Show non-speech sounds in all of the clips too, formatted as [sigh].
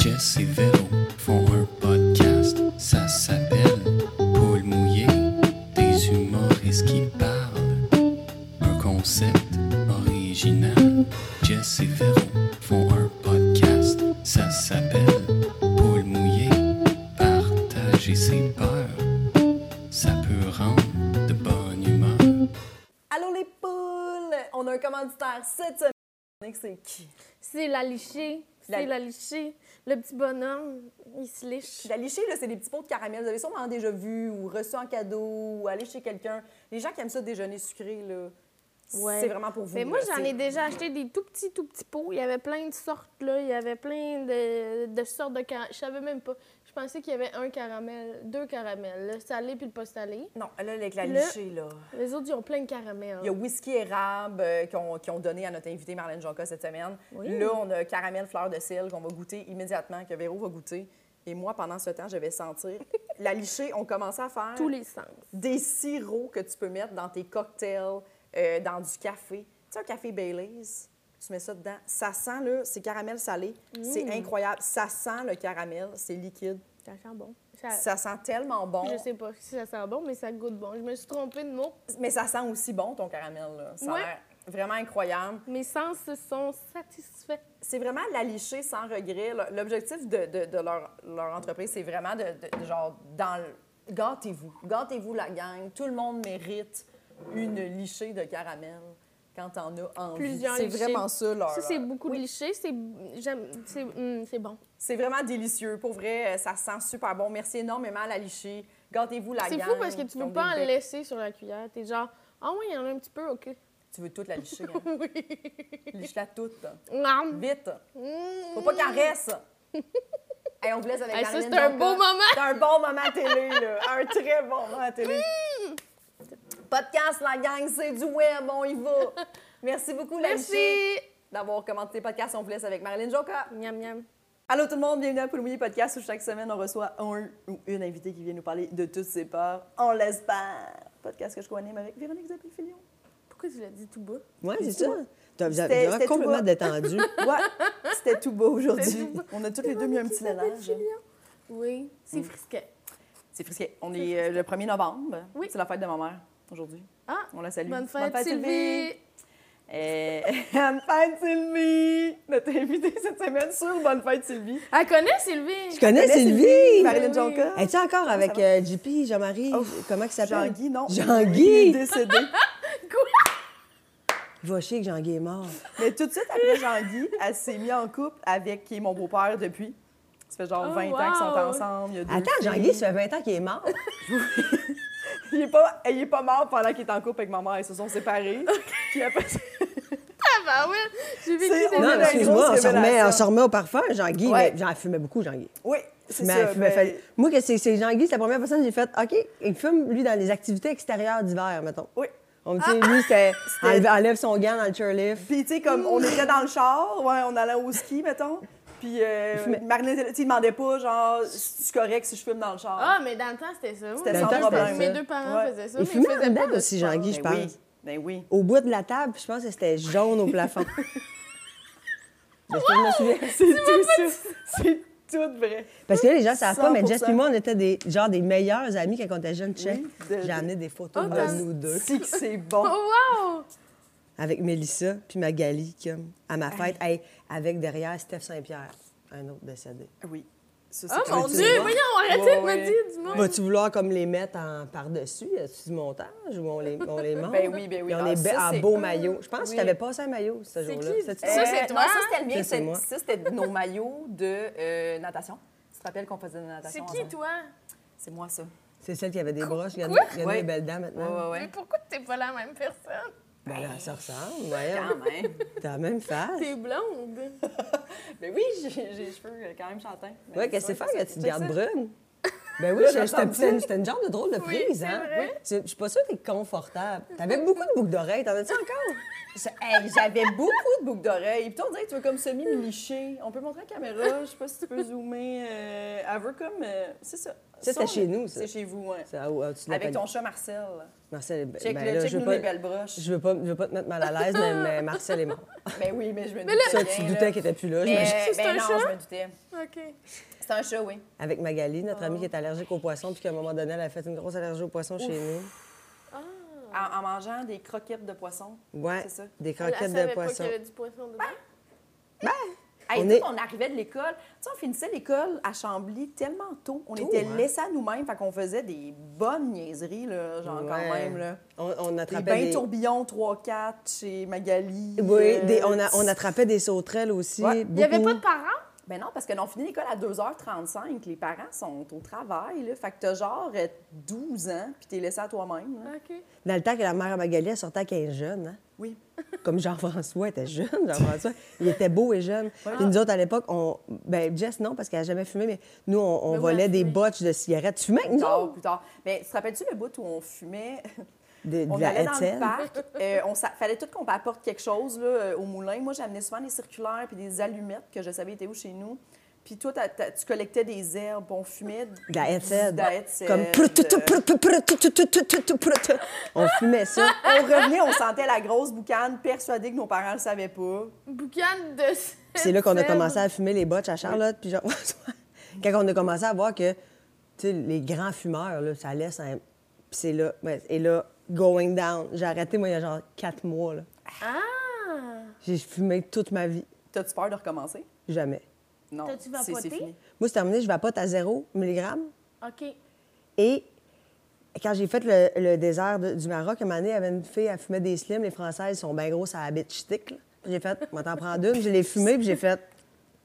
Jess et Véro font un podcast, ça s'appelle Paul mouillé, des humoristes qui parlent. Un concept original. Jess et Véro font un podcast, ça s'appelle Paul mouillé, partager ses peurs, ça peut rendre de bonne humeur. Allô les poules! On a un commanditaire cette semaine. C'est qui? C'est la lichée. La- C'est la lichée. Le petit bonhomme, il se liche. La lichée, là, c'est des petits pots de caramel. Vous avez sûrement déjà vu ou reçu en cadeau ou allé chez quelqu'un. Les gens qui aiment ça déjeuner sucré, là, Ouais. c'est vraiment pour vous. Mais moi, là. j'en ai déjà acheté des tout petits, tout petits pots. Il y avait plein de sortes, là. Il y avait plein de, de sortes de caramel. Je savais même pas. Je pensais qu'il y avait un caramel, deux caramels, le salé puis le pas salé. Non, là, avec la lichée, là. Les autres, ils ont plein de caramel. Il y a whisky érable euh, qui, ont, qui ont donné à notre invité Marlène Jonca cette semaine. Oui. Là, on a caramel fleur de sel qu'on va goûter immédiatement, que Véro va goûter. Et moi, pendant ce temps, je vais sentir. [laughs] La lichée, on commençait à faire Tous les sens. des sirops que tu peux mettre dans tes cocktails, euh, dans du café. Tu sais, un café Baileys, tu mets ça dedans. Ça sent, là, c'est caramel salé. C'est Mm. incroyable. Ça sent le caramel, c'est liquide. Ça sent bon. Ça- Ça sent tellement bon. Je sais pas si ça sent bon, mais ça goûte bon. Je me suis trompée de mot. Mais ça sent aussi bon, ton caramel. Là. Ça a l'air vraiment incroyable. Mes sens se sont satisfaits. C'est vraiment la licher sans regret. L'objectif de, de- de leur, leur entreprise, c'est vraiment de, de- de genre, dans le... Gâtez-vous. Gâtez-vous, la gang. Tout le monde mérite une lichée de caramel quand t'en as envie. C'est vraiment ça, leur... Ça, c'est beaucoup Oui. de lichés. C'est j'aime- c'est c'est bon. C'est vraiment délicieux. Pour vrai, euh, ça sent super bon. Merci énormément à la lichée. Gâtez-vous, la. C'est fou parce que tu qui veux pas en laisser sur la cuillère. T'es genre, ah oui, il y en a un petit peu, OK. Tu veux toute la licher. [laughs] Hein? oui. Liche-la toute. Nom. Vite. Mmh. Faut pas qu'en reste. Hey, on vous laisse avec Hey, Marilyn c'est un beau moment. C'est un bon moment à télé, là. Un très bon moment à télé. Podcast, la gang, c'est du web, on y va. [laughs] Merci beaucoup, la Merci. D'avoir commenté le podcast On vous laisse avec Marilyn Joka. Miam, miam. Allô tout le monde, bienvenue à Poulmouiller Podcast où chaque semaine on reçoit un ou une invitée qui vient nous parler de toutes ses peurs. On l'espère. Podcast que je co-anime avec Véronique Zappi-Filion. Pourquoi tu l'as dit tout bas? Oui, c'est ça. Tu as C'était- vraiment complètement détendu. [laughs] Ouais, c'était tout beau aujourd'hui. On a toutes les deux mis un petit mélange. Oui, c'est frisquet. C'est frisquet. On est euh, le 1er novembre. Oui. C'est la fête de ma mère aujourd'hui. Ah, On la salue. bonne fête, Sylvie. Euh, [laughs] Bonne fête, Sylvie! Notre invitée cette semaine sur Bonne fête, Sylvie. Elle connaît Sylvie. Je connais Connais Sylvie! Marilyn Oui. Jonca. Es-tu encore avec euh, JP, Jean-Marie? Oh, Comment il s'appelle? Jean-Guy, non. Jean-Guy? Il est décédé. [laughs] Il va chier que Jean-Guy est mort. Mais tout de suite après Jean-Guy, elle s'est mise en couple avec qui est mon beau-père depuis. Ça fait genre Oh, 20 ans qu'ils sont ensemble. Il y a deux Attends. Jean-Guy, ça fait 20 ans qu'il est mort. [laughs] [laughs] Il est pas, il est pas mort pendant qu'il est en couple avec ma mère. Ils se sont séparés. [laughs] Puis après, [laughs] Ah, bah ouais. J'ai vécu des on Non, excuse-moi, on se, remet, révélation. on se remet au parfum. Jean-Guy, Ouais. mais j'en fumais beaucoup, Jean-Guy. oui, c'est Mais ça. il fumait- ben, fait- Moi, que c'est Jean-Guy, c'est la première personne que j'ai fait OK, il fume, lui, dans les activités extérieures d'hiver, mettons. Oui. On me dit, lui, c'était C'était- enlève, enlève son gant dans le chairlift. Puis, tu sais, comme on était dans le char, ouais, on allait au ski, mettons. Puis, euh, fumait. Marilyn, tu sais, il demandait pas, genre, si c'est correct si je fume dans le char. Ah, mais dans le temps, c'était ça. C'était sans Dans le temps, problème, Mes deux parents Ouais. faisaient ça. Il mais fumait ils dedans pas de aussi. Jean-Guy, je ben oui. pense. Ben oui. Au bout de la table, je pense que c'était jaune au [laughs] plafond. Que je [laughs] me souviens. C'est tout ça. C'est tout vrai. Parce que là, les gens ne savent pas, mais 100%. Jess et moi, on était des, genre des meilleurs amis quand on était jeunes. Check. Oui, de- J'ai amené des photos Oh, de nous deux Si que c'est bon. Oh, wow! Avec Mélissa puis Magali comme, à ma fête, Hey, avec derrière Steph Saint-Pierre, un autre décédé. Oui. Ça, Oh c'est mon. Dieu, voyons, arrêtez de me ouais. dire du monde. Vas-tu vouloir comme les mettre en par-dessus? Du montage ou on les, on les monte? Ben oui, ben oui. Puis on Ah, est ça, en c'est- beau maillot. Je pense Oui. que tu avais passé un maillot ce C'est jour-là. qui? Ça, c'est toi? ça, c'était le mien. Ça, c'est c'est- c'était nos maillots de euh, natation. Tu te rappelles qu'on faisait de la C'est natation qui, ensemble? toi? C'est moi, ça. C'est celle qui avait des broches. Il y a, des belles dents maintenant. Mais pourquoi t'es pas la même personne? Ben là, ça ressemble. Voyons. Quand même. [laughs] T'as la même face. T'es blonde. [laughs] Ben oui, j'ai les cheveux euh, quand même chantants. Ouais, qu'est-ce que c'est faire que tu te gardes brune? Ben oui, c'était une, genre de drôle de prise, c'est hein? vrai. C'est- Je suis pas sûre que t'es confortable. T'avais beaucoup de boucles d'oreilles. T'en as-tu encore? [laughs] Ça- hey, J'avais beaucoup de boucles d'oreilles. Puis toi, on dirait que tu veux comme semi-licher. On peut montrer la caméra. Je sais pas si tu peux zoomer. euh, elle veut comme. euh, c'est ça. Ça, c'était chez nous, ça. C'est chez vous, ouais. C'est à- à- tu Avec ton chat Marcel. Marcel, ben, Check, ben le, là, check je veux nous pas, les belles broches. je veux pas, je veux pas te mettre mal à l'aise, mais, [laughs] mais Marcel est mort. Ben oui, mais je me doutais. Ça, tu doutais qu'il était plus là. Mais. C'est ben un non, chat? je me doutais. OK. C'est un chat, oui. Avec Magali, notre Oh. amie qui est allergique aux poissons, puis qu'à un moment donné, elle a fait une grosse allergie aux poissons chez nous. En, en mangeant des croquettes de poisson. Ouais, C'est ça? des Elle croquettes de poisson. qu'il y avait du poisson dedans. Hey, On est- on arrivait de l'école. Tu sais, on finissait l'école à Chambly tellement tôt. On Tôt, était hein? laissés à nous-mêmes. Fait qu'on faisait des bonnes niaiseries, là, genre quand même. Là. On, on Des attrapait bains des... tourbillons 3-4 chez Magali. Oui, euh, des- on, a- on attrapait des sauterelles aussi. Ouais. Il n'y avait pas de parents? Ben non, parce que on finit l'école à 2h35. Les parents sont au travail. Là. Fait que t'as genre euh, 12 ans, puis t'es laissé à toi-même. là. OK. Dans le temps que la mère à Magali, elle sortait à 15 jeunes, hein? Oui. [laughs] Comme Jean-François était jeune, Jean-François. Il était beau et jeune. Puis nous autres, à l'époque, on... Ben, Jess, non, parce qu'elle n'a jamais fumé, mais nous, on, on Mais oui, volait elle des fumait. botches de cigarettes. Tu fumais avec nous? Plus tard, autres? plus tard. Mais tu te rappelles-tu le bout où on fumait? De, de On la allait dans le parc. euh, on fallait tout qu'on apporte quelque chose là, euh, au moulin. Moi, j'amenais souvent des circulaires puis des allumettes que je savais étaient où chez nous. Puis toi, tu collectais des herbes, on fumait De la Hetzel, Comme... On fumait ça. [laughs] On revenait, on sentait la grosse boucane, persuadés que nos parents ne le savaient pas. Boucan de Puis c'est là qu'on a commencé à fumer les botches à Charlotte, puis. [laughs] Quand on a commencé à voir que, tu sais, les grands fumeurs, là, ça laisse un... Puis c'est là, et là, going down. J'ai arrêté, moi, il y a genre quatre mois, là. Ah! J'ai fumé toute ma vie. T'as-tu peur de recommencer? Jamais. Non. T'as-tu c'est- c'est vapoté? fini. Moi, c'est terminé, je vapote à 0 mg. OK. Et quand j'ai fait le, le désert de- du Maroc, à un moment donné, il y avait une fille, elle fumait des slims. Les Françaises sont bien grosses à la bitch stick. J'ai fait, moi, t'en prends deux. Puis je l'ai fumé, puis j'ai fait,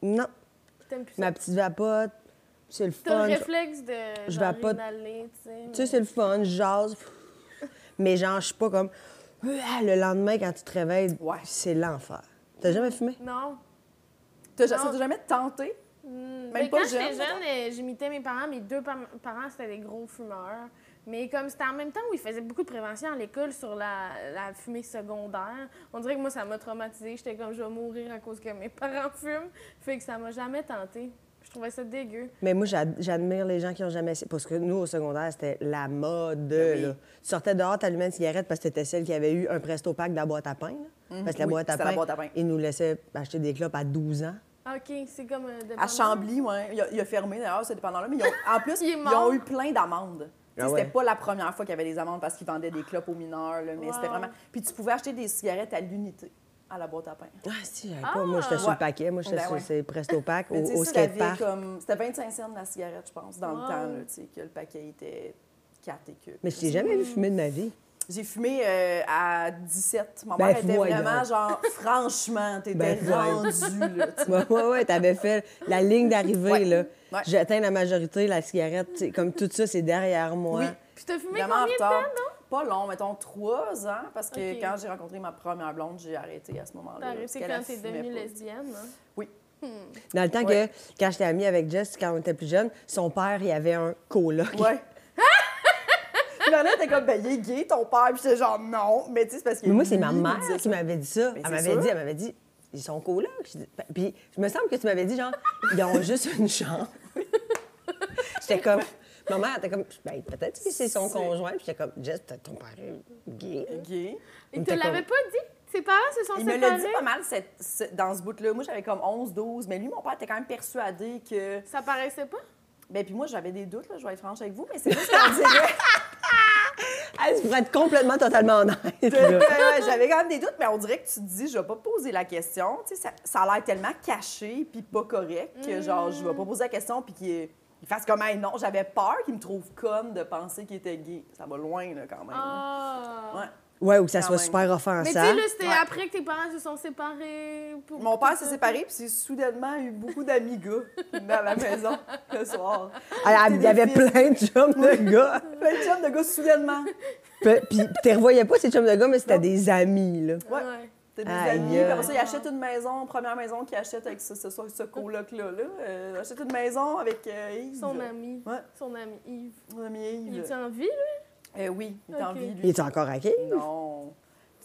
non, plus ma petite vapote, c'est le T'as fun. le réflexe de je genre, vais pas- inhaler, tu sais. Tu sais, c'est le fun, je jase. Mais genre, je suis pas comme. Ah, Le lendemain, quand tu te réveilles, Ouais. c'est l'enfer. T'as jamais fumé? Non. T'as jamais tenté? Hmm, Même mais pas quand j'étais jeune, euh, j'imitais mes parents. Mes deux par- parents, c'était des gros fumeurs. Mais comme c'était en même temps où ils faisaient beaucoup de prévention à l'école sur la, la fumée secondaire, on dirait que moi, ça m'a traumatisée. J'étais comme, je vais mourir à cause que mes [laughs] parents fument. Fait que ça m'a jamais tenté. Je trouvais ça dégueu. Mais moi, j'ad- j'admire les gens qui ont jamais essayé. Parce que nous, au secondaire, c'était la mode. Ben oui. là. Tu sortais dehors, t'allumais une cigarette parce que t'étais celle qui avait eu un presto pack de la boîte à pain. là. Parce que la Oui, boîte à c'était pain, la boîte à pain. ils nous laissaient acheter des clopes à 12 ans. OK, c'est comme un À. Chambly, oui. Il, a- il a fermé d'ailleurs, ce dépendant-là. Mais ils ont- en plus, [laughs] Il ils ont eu plein d'amendes. Ah ouais. C'était pas la première fois qu'il y avait des amendes parce qu'ils vendaient des clopes aux mineurs, là, mais Wow. c'était vraiment. Puis tu pouvais acheter des cigarettes à l'unité à la boîte à pain. Ah, si, j'avais pas. Moi, j'étais sur Ouais. le paquet. Moi, j'étais Ben sur ouais. presto pack [laughs] au, au skatepark. C'était 25 cents la cigarette, je pense, dans Wow. le temps, là, tu sais, que le paquet était 4 écus. Mais je t'ai jamais vu fumer de ma vie. J'ai fumé euh, à 17. Mon Ben, père était voyons. vraiment genre, [laughs] franchement, t'étais Ben, voyons. rendu, là. tu. [laughs] Ouais, ouais, ouais, t'avais fait la ligne d'arrivée, Ouais. là. Ouais. J'atteins la majorité, la cigarette, comme tout ça, c'est derrière moi. Oui. Puis t'as fumé Vraiment en combien de temps, non? Pas long, mettons trois ans, parce que quand j'ai rencontré ma première blonde, j'ai arrêté à ce moment-là. T'as arrêté quand t'es devenue lesbienne, hein? Oui. Dans le temps Ouais. que, quand j'étais amie avec Jess, quand on était plus jeune, son père, il avait un coloc. Ouais. [laughs] Puis Manon était comme, ben, il est gay, ton père. Puis j'étais genre, non. Mais tu sais, c'est parce que. Mais moi, c'est ma mère qui m'avait dit ça. Mais Elle m'avait dit, elle m'avait dit, ils sont colocs. Dis- Puis, je me semble que tu m'avais dit, genre, ils ont juste une chambre. [laughs] J'étais comme, ma mère était comme, ben, peut-être que c'est son conjoint. Puis j'étais comme, Jess, peut-être ton père est gay. Gay. Il te était l'avait comme- pas dit? Ses parents se sont Il me séparés? l'a dit pas mal cette- ce- dans ce bout-là. Moi, j'avais comme 11, 12. Mais lui, mon père était quand même persuadé que. Ça paraissait pas? Ben, puis moi, j'avais des doutes, là, je vais être franche avec vous, mais c'est juste qu'on dirait. Elle se [laughs] pourrait être complètement, totalement honnête. Ouais, J'avais quand même des doutes, mais on dirait que tu te dis, je vais pas poser la question. Tu sais, ça, ça a l'air tellement caché puis pas correct que, genre, je vais pas poser la question puis qu'il il fasse comme, Hey, non, j'avais peur qu'il me trouve conne de penser qu'il était gay. Ça va loin, là, quand même. Ah! Ouais. Ouais, ou que ça Quand soit même. super Mais tu offensant. sais, là, c'était Ouais. après que tes parents se sont séparés. Pour... Mon père s'est séparé, puis c'est soudainement eu beaucoup d'amis gars dans la maison le soir. Ah, Il y avait plein de chums de gars. [laughs] Plein de chums de gars soudainement. Puis, tu les revoyais pas, ces chums de gars, mais c'était des amis, là. Ouais. Ouais. T'as des amis, puis après ça, ils achètent une maison, première maison qu'ils achètent avec ce, ce, ce, coloc-là. Là. Euh, achètent une maison avec euh, Yves. Son ami. Ouais, Son ami Yves. mon ami Il Yves. est en vie, lui? Euh, oui, il est en vie, lui. Il est encore à qui? Non.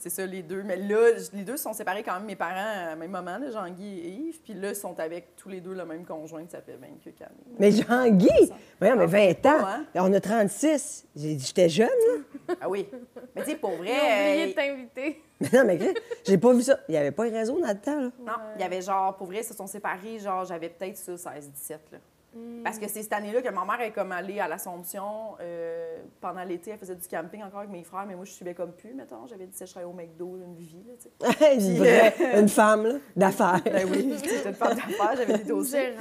C'est ça, les deux. Mais là, les deux se sont séparés quand même, mes parents, à même moment, là, Jean-Guy et Yves. Puis là, ils sont avec tous les deux le même conjoint qui s'appelle 28 années. Mais Jean-Guy! Voyons, mais 20 ans. hein? On a 36. J'ai dit, J'étais jeune, là. Ah oui. Mais tu sais, pour vrai. J'ai oublié euh, de t'inviter. [laughs] Mais non, mais j'ai pas vu ça. Il n'y avait pas de réseau dans le temps, là. Non, il y avait genre, pour vrai, ils se sont séparés, genre, j'avais peut-être ça, 16-17, là. Parce que c'est cette année-là que ma mère est comme allée à l'Assomption. euh, pendant l'été, elle faisait du camping encore avec mes frères, mais moi, je suivais comme plus, mettons. J'avais dit, je serais au McDo, une vie, là, tu sais. [laughs] une, vraie- une femme, d'affaires. Ben oui, j'étais une femme d'affaires, j'avais des dossiers.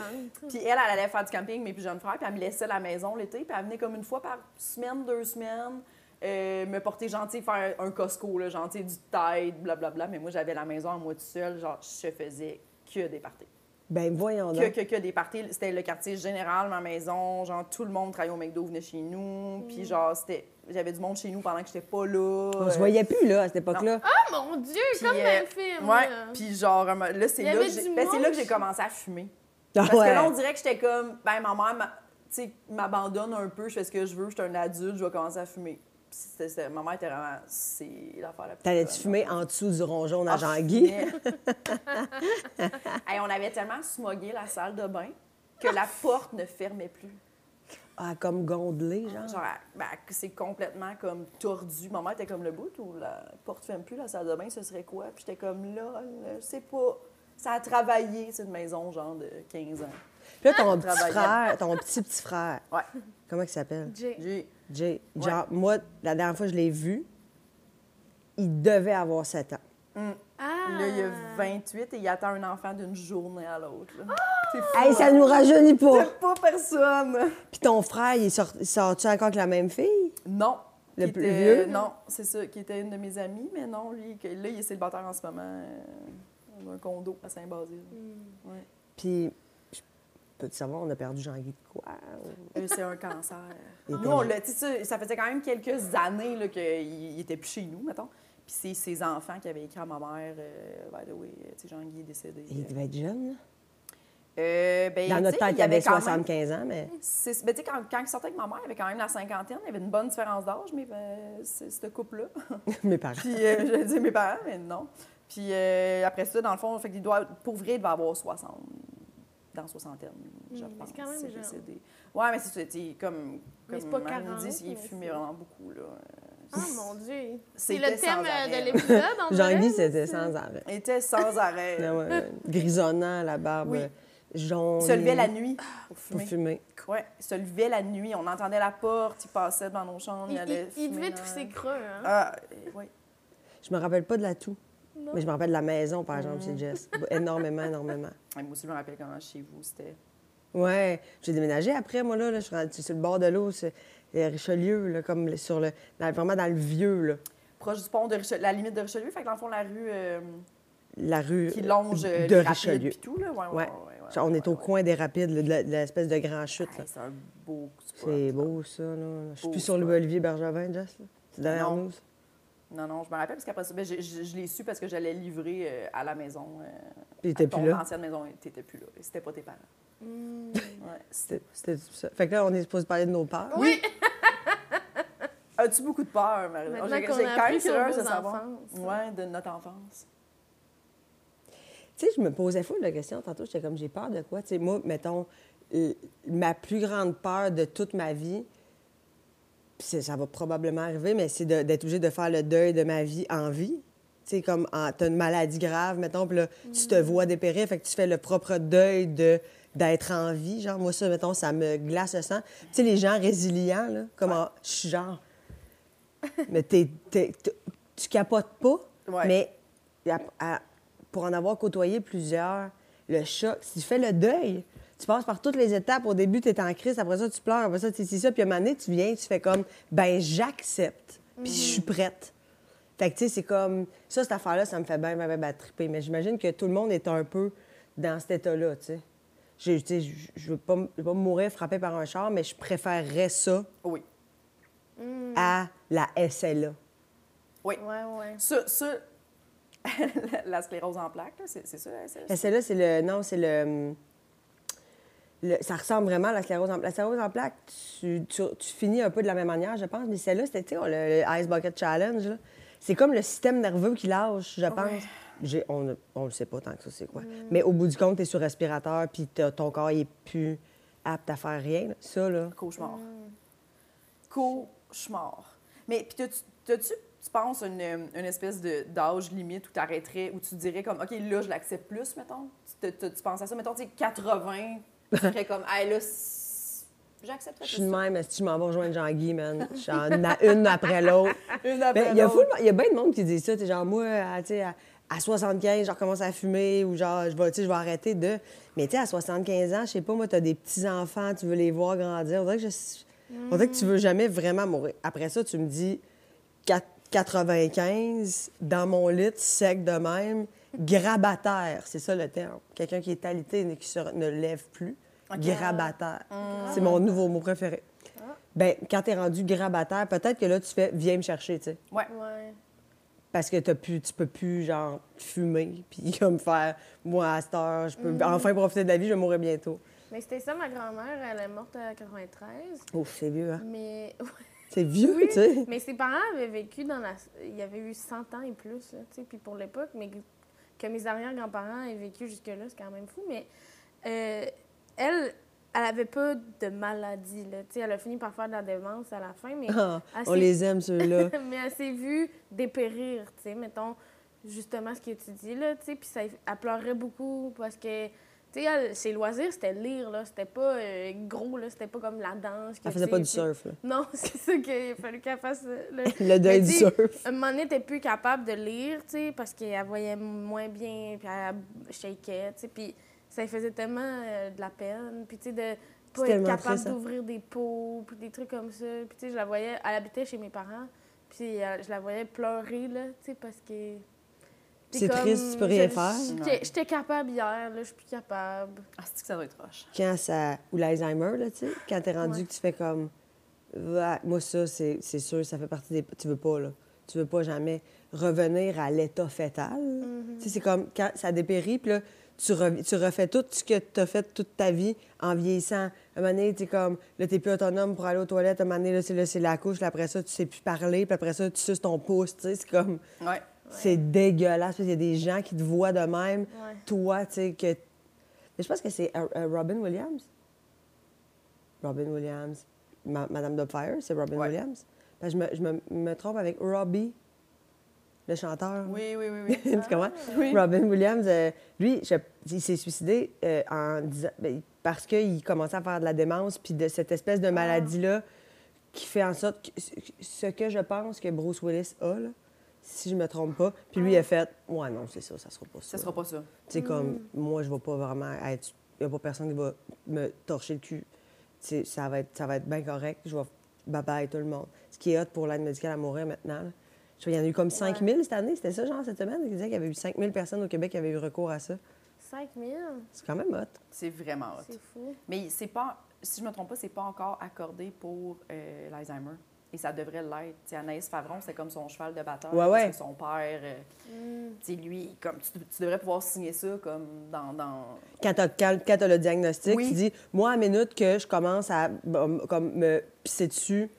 Puis elle, elle allait faire du camping, mes plus jeunes frères, puis elle me laissait à la maison l'été, puis elle venait comme une fois par semaine, deux semaines, euh, me porter gentil, faire un Costco, là, gentil, du Tide, blablabla. Mais moi, j'avais la maison à moi tout seul, genre, je faisais que des parties. Ben, voyons Que, donc. que, que des parties. C'était le quartier général, ma maison, genre, tout le monde travaillait au McDo, venait chez nous, puis genre, c'était... J'avais du monde chez nous pendant que j'étais pas là. On se euh, voyait plus, là, à cette époque-là. Oh mon Dieu, puis, comme euh, dans le film. Ouais, puis genre, euh, là, c'est là, ben, c'est là que j'ai commencé à fumer. [laughs] Ah Parce que là, on dirait que j'étais comme, ben, ma mère, ma- tu sais, m'abandonne un peu, je fais ce que je veux, je suis un adulte, je vais commencer à fumer. Ma mère était vraiment, c'est l'affaire la plus. T'allais-tu fumer en dessous du jaune à Ah, je Jean-Guy? [laughs] Hey, on avait tellement smogué la salle de bain que la porte ne fermait plus. Ah, comme gondelé, genre. Genre, ben, que c'est complètement comme tordu. Ma mère était comme le bout où la porte ferme plus, la salle de bain, ce serait quoi? Puis j'étais comme là, je sais pas. Ça a travaillé, cette maison, genre de 15 ans. Puis là, ton petit frère, ton petit petit frère, Ouais. comment il s'appelle? Jay. J'ai. Jay. Genre, moi, la dernière fois que je l'ai vu, il devait avoir 7 ans. Ah! Là, il a 28 et il attend un enfant d'une journée à l'autre. fou. Hey, ça hein? nous rajeunit pas! C'est pas personne. Puis ton frère, il sort- il sort-tu encore avec la même fille? Non. Le plus était- vieux? Non, c'est ça, qui était une de mes amies, mais non, lui, que- là, il est célibataire en ce moment, euh, dans un condo à Saint-Basile. Ouais. Puis, peux-tu savoir, on a perdu Jean-Guy de quoi? Euh, c'est un cancer. Il Nous, on l'a, tu sais, ça, faisait quand même quelques années qu'il il était plus chez nous, mettons. Puis c'est ses enfants qui avaient écrit à ma mère, euh, by the way, tu sais, Jean-Guy est décédé. Il devait être jeune, là. Euh, ben, Dans notre tête, il avait quand même- 75 ans, mais... Ben, quand, quand il sortait avec ma mère, il avait quand même la cinquantaine, il y avait une bonne différence d'âge, mais ben, c'est ce couple-là. [laughs] Mes parents. Puis, euh, je dis mes parents, mais non. Puis euh, après ça, dans le fond, fait qu'il doit, pour vrai, il devait avoir 60, dans soixantaine, je Mm, mais pense. c'est quand même. Ouais, mais c'est ça, comme, Mais comme c'est pas Marie 40, dit, il fumait vraiment beaucoup, là. Oh mon Dieu! C'est le thème euh, arrêt. de l'épisode, Jean-Guy, c'était sans arrêt. Il était sans arrêt. Ah ouais, [laughs] grisonnant, la barbe Oui. euh, jaune. Il se levait la nuit pour Pour fumer. Ouais, il se levait la nuit. On entendait la porte, il passait dans nos chambres, il, Il, allait il- devait dans- tousser creux, hein? Ah, oui. Je me rappelle pas de la toux, Non. mais je me rappelle de la maison, par exemple, Mm. chez Jess. Énormément, énormément. [laughs] Ouais, Moi aussi, je me rappelle comment chez vous, c'était... Ouais, j'ai déménagé après, moi, là, là, je suis sur le bord de l'eau, c'est c'est Richelieu, là, comme sur le, dans- vraiment dans le vieux, là. Proche du pont de Richelieu, la limite de Richelieu. Fait que dans le fond, la rue euh, La rue qui longe euh, de les Richelieu. puis tout, là. Ouais, ouais, Ouais. ouais, ouais, Genre, on est au ouais. coin des rapides, là, de l'espèce de grand chute. là. Hey, c'est un beau spot. C'est beau, ça. Là. Je suis plus sur le. Olivier Bergevin, Jess. là. C'est derrière Non. nous. ça. Non, non, je me rappelle parce qu'après ça, ben, je, je- je l'ai su parce que j'allais livrer euh, à la maison. euh, Puis il à était ton plus là? ancienne maison, t'étais plus là. C'était pas tes parents. Hmm. [laughs] Ouais. C'était c'était ça. Fait que là, on est supposé parler de nos peurs. Oui! [laughs] As-tu beaucoup de peur, Marie? Maintenant J'ai qu'on j'ai a quand même curieuse de savoir. Ouais, de notre enfance. Tu sais, je me posais fou la question tantôt. J'étais comme, j'ai peur de quoi? Tu sais, moi, mettons, euh, ma plus grande peur de toute ma vie, ça va probablement arriver, mais c'est d'être obligée de faire le deuil de ma vie en vie. Tu sais, comme, t'as une maladie grave, mettons, puis là, tu te vois dépérir, fait que tu fais le propre deuil de d'être en vie. Genre, moi, ça, mettons, ça me glace le sang. Tu sais, les gens résilients, là, comme, en- je suis genre... mais t'es- tu capotes pas, Ouais. mais à- à- pour en avoir côtoyé plusieurs, le choc, si tu fais le deuil, tu passes par toutes les étapes. Au début, tu es en crise, après ça, tu pleures, après ça, tu sais ça. Puis à un moment donné, tu viens, tu fais comme, ben j'accepte, puis je suis prête. Fait que, tu sais, c'est comme, ça, cette affaire-là, ça me fait bien, bien, bien, bien triper. Mais j'imagine que tout le monde est un peu dans cet état-là, tu sais. Je tu sais, je- je veux pas, m- je veux pas mourir frappé par un char, mais je préférerais ça Oui. À la SLA. Oui. Ouais, ouais. Ça, [laughs] ça, la, sclérose en plaques, là, c'est c'est ça? la SLA? La celle-là, c'est le. Non, c'est le, le- Ça ressemble vraiment à la sclérose en plaques. La sclérose en plaques, tu, tu- tu finis un peu de la même manière, je pense. Mais celle-là, c'était tu sais, le, le Ice Bucket Challenge. C'est comme le système nerveux qui lâche, je pense. On ne le sait pas tant que ça, c'est quoi. Mais au bout du compte, tu es sur respirateur, puis ton corps il est plus apte à faire rien. là. Ça, là. Cauchemar. Cauchemar. Mais puis t'as-tu, tu penses, une, une espèce d'âge limite où tu arrêterais, où tu dirais comme, OK, là, je l'accepte plus, mettons? Tu, tu- tu penses à ça? Mettons, tu sais, 80, [laughs] tu serais comme, hey, là, j'accepterais Je suis de même, si je m'en vais rejoindre Jean-Guy, man? Je suis en a- [laughs] une après l'autre. Une Ben, après Il y a l'autre. il y a bien de monde qui dit ça. Genre, moi, à, t'sais, à, à 75, je recommence à fumer ou genre, je vais, je vais arrêter de. Mais tu sais, à 75 ans, je sais pas, moi, tu as des petits-enfants, tu veux les voir grandir. On dirait que, je... On dirait que tu veux jamais vraiment mourir. Après ça, tu me dis quat- 95, dans mon lit, sec de même, grabataire, c'est ça le terme. Quelqu'un qui est alité et qui se ne lève plus. Grabataire. C'est mon nouveau mot préféré. Ben, quand tu es rendu grabataire, peut-être que là, tu fais viens me chercher, tu sais. Ouais. Ouais. Parce que t'as pu, tu peux plus, genre, fumer, [laughs] puis comme faire, moi, à cette heure, je peux enfin profiter de la vie, je vais mourir bientôt. Mais c'était ça, ma grand-mère, elle est morte à 93. Ouf, c'est vieux, hein? Mais, [laughs] C'est vieux, Oui, tu sais. mais ses parents avaient vécu dans la. Il y avait eu 100 ans et plus, là, tu sais, puis pour l'époque, mais que mes arrière-grands-parents aient vécu jusque-là, c'est quand même fou. Mais euh, elle, elle avait pas de maladie, là. Tu sais, elle a fini par faire de la démence à la fin, mais. Ah, on les aime, ceux-là. [laughs] mais elle s'est vue dépérir, tu sais, mettons, justement ce que tu dis, là, tu sais, puis ça, elle pleurait beaucoup parce que, tu sais, ses loisirs, c'était lire, là, c'était pas euh, gros, là, c'était pas comme la danse. que, Elle faisait pas du surf, là. Non, [laughs] c'est ça qu'il a fallu qu'elle fasse, euh, le, [laughs] Le deuil du surf. un moment donné, était plus capable de lire, tu sais, parce qu'elle voyait moins bien, puis elle shakeait, tu sais, puis ça lui faisait tellement euh, de la peine, puis tu sais, de pas être capable d'ouvrir des pots, puis des trucs comme ça. Puis tu sais, je la voyais, elle habitait chez mes parents, puis euh, je la voyais pleurer, là, tu sais, parce que... C'est triste, tu peux rien faire. J'étais capable hier, là, je suis plus capable. Ah, c'est que ça doit être roche? Quand ça. Ou l'Alzheimer, là, tu sais. Quand t'es rendu Ouais. que tu fais comme. Moi, ça, c'est c'est sûr, ça fait partie des. Tu veux pas, là. Tu veux pas jamais revenir à l'état fétal. Tu sais, c'est comme quand ça dépérit, puis là, tu, tu refais tout ce que tu as fait toute ta vie en vieillissant. Un moment donné, t'es comme, là, t'es plus autonome pour aller aux toilettes. Un moment donné, là, c'est là, c'est la couche. Là, après ça, tu sais plus parler. Puis après ça, tu suces ton pouce, tu sais. C'est comme... Ouais. C'est dégueulasse. parce qu'il y a des gens qui te voient de même. Toi, tu sais, que... Mais je pense que c'est euh, euh, Robin Williams. Robin Williams. Ma- Madame Dubfire, c'est Robin. Williams. Parce que je, me, je me- me trompe avec Robbie, le chanteur. Oui, oui, oui, oui. [laughs] tu comprends? Oui. Robin Williams, euh, lui, je- il s'est suicidé euh, en disant- ben, parce qu'il commençait à faire de la démence, puis de cette espèce de maladie-là qui fait en sorte que ce que je pense que Bruce Willis a, là, si je me trompe pas, puis lui, il a fait Ouais, non, c'est ça, ça sera pas ça. Ça sera pas ça. Tu sais, comme, moi, je vais pas vraiment être. Il n'y a pas personne qui va me torcher le cul. Ça va être, ça va être bien correct. Je vais. Bye bye, tout le monde. Ce qui est hot pour l'aide médicale à mourir maintenant, là. Il y en a eu comme 5 000 cette année. C'était ça, genre, cette semaine? Il disait qu'il y avait eu 5 000 personnes au Québec qui avaient eu recours à ça. 5 000, C'est quand même hot. C'est vraiment hot. c'est fou. Mais c'est pas, si je me trompe pas, c'est pas encore accordé pour euh, l'Alzheimer. Et ça devrait l'être. Anaïs Favron, c'est comme son cheval de bataille. Ouais, ouais. Parce que son père, euh, tu sais, lui, comme, tu, tu devrais pouvoir signer ça comme dans. dans... Quand tu as, le diagnostic, Oui. tu dis, moi, à la minute que je commence à comme, me pisser dessus,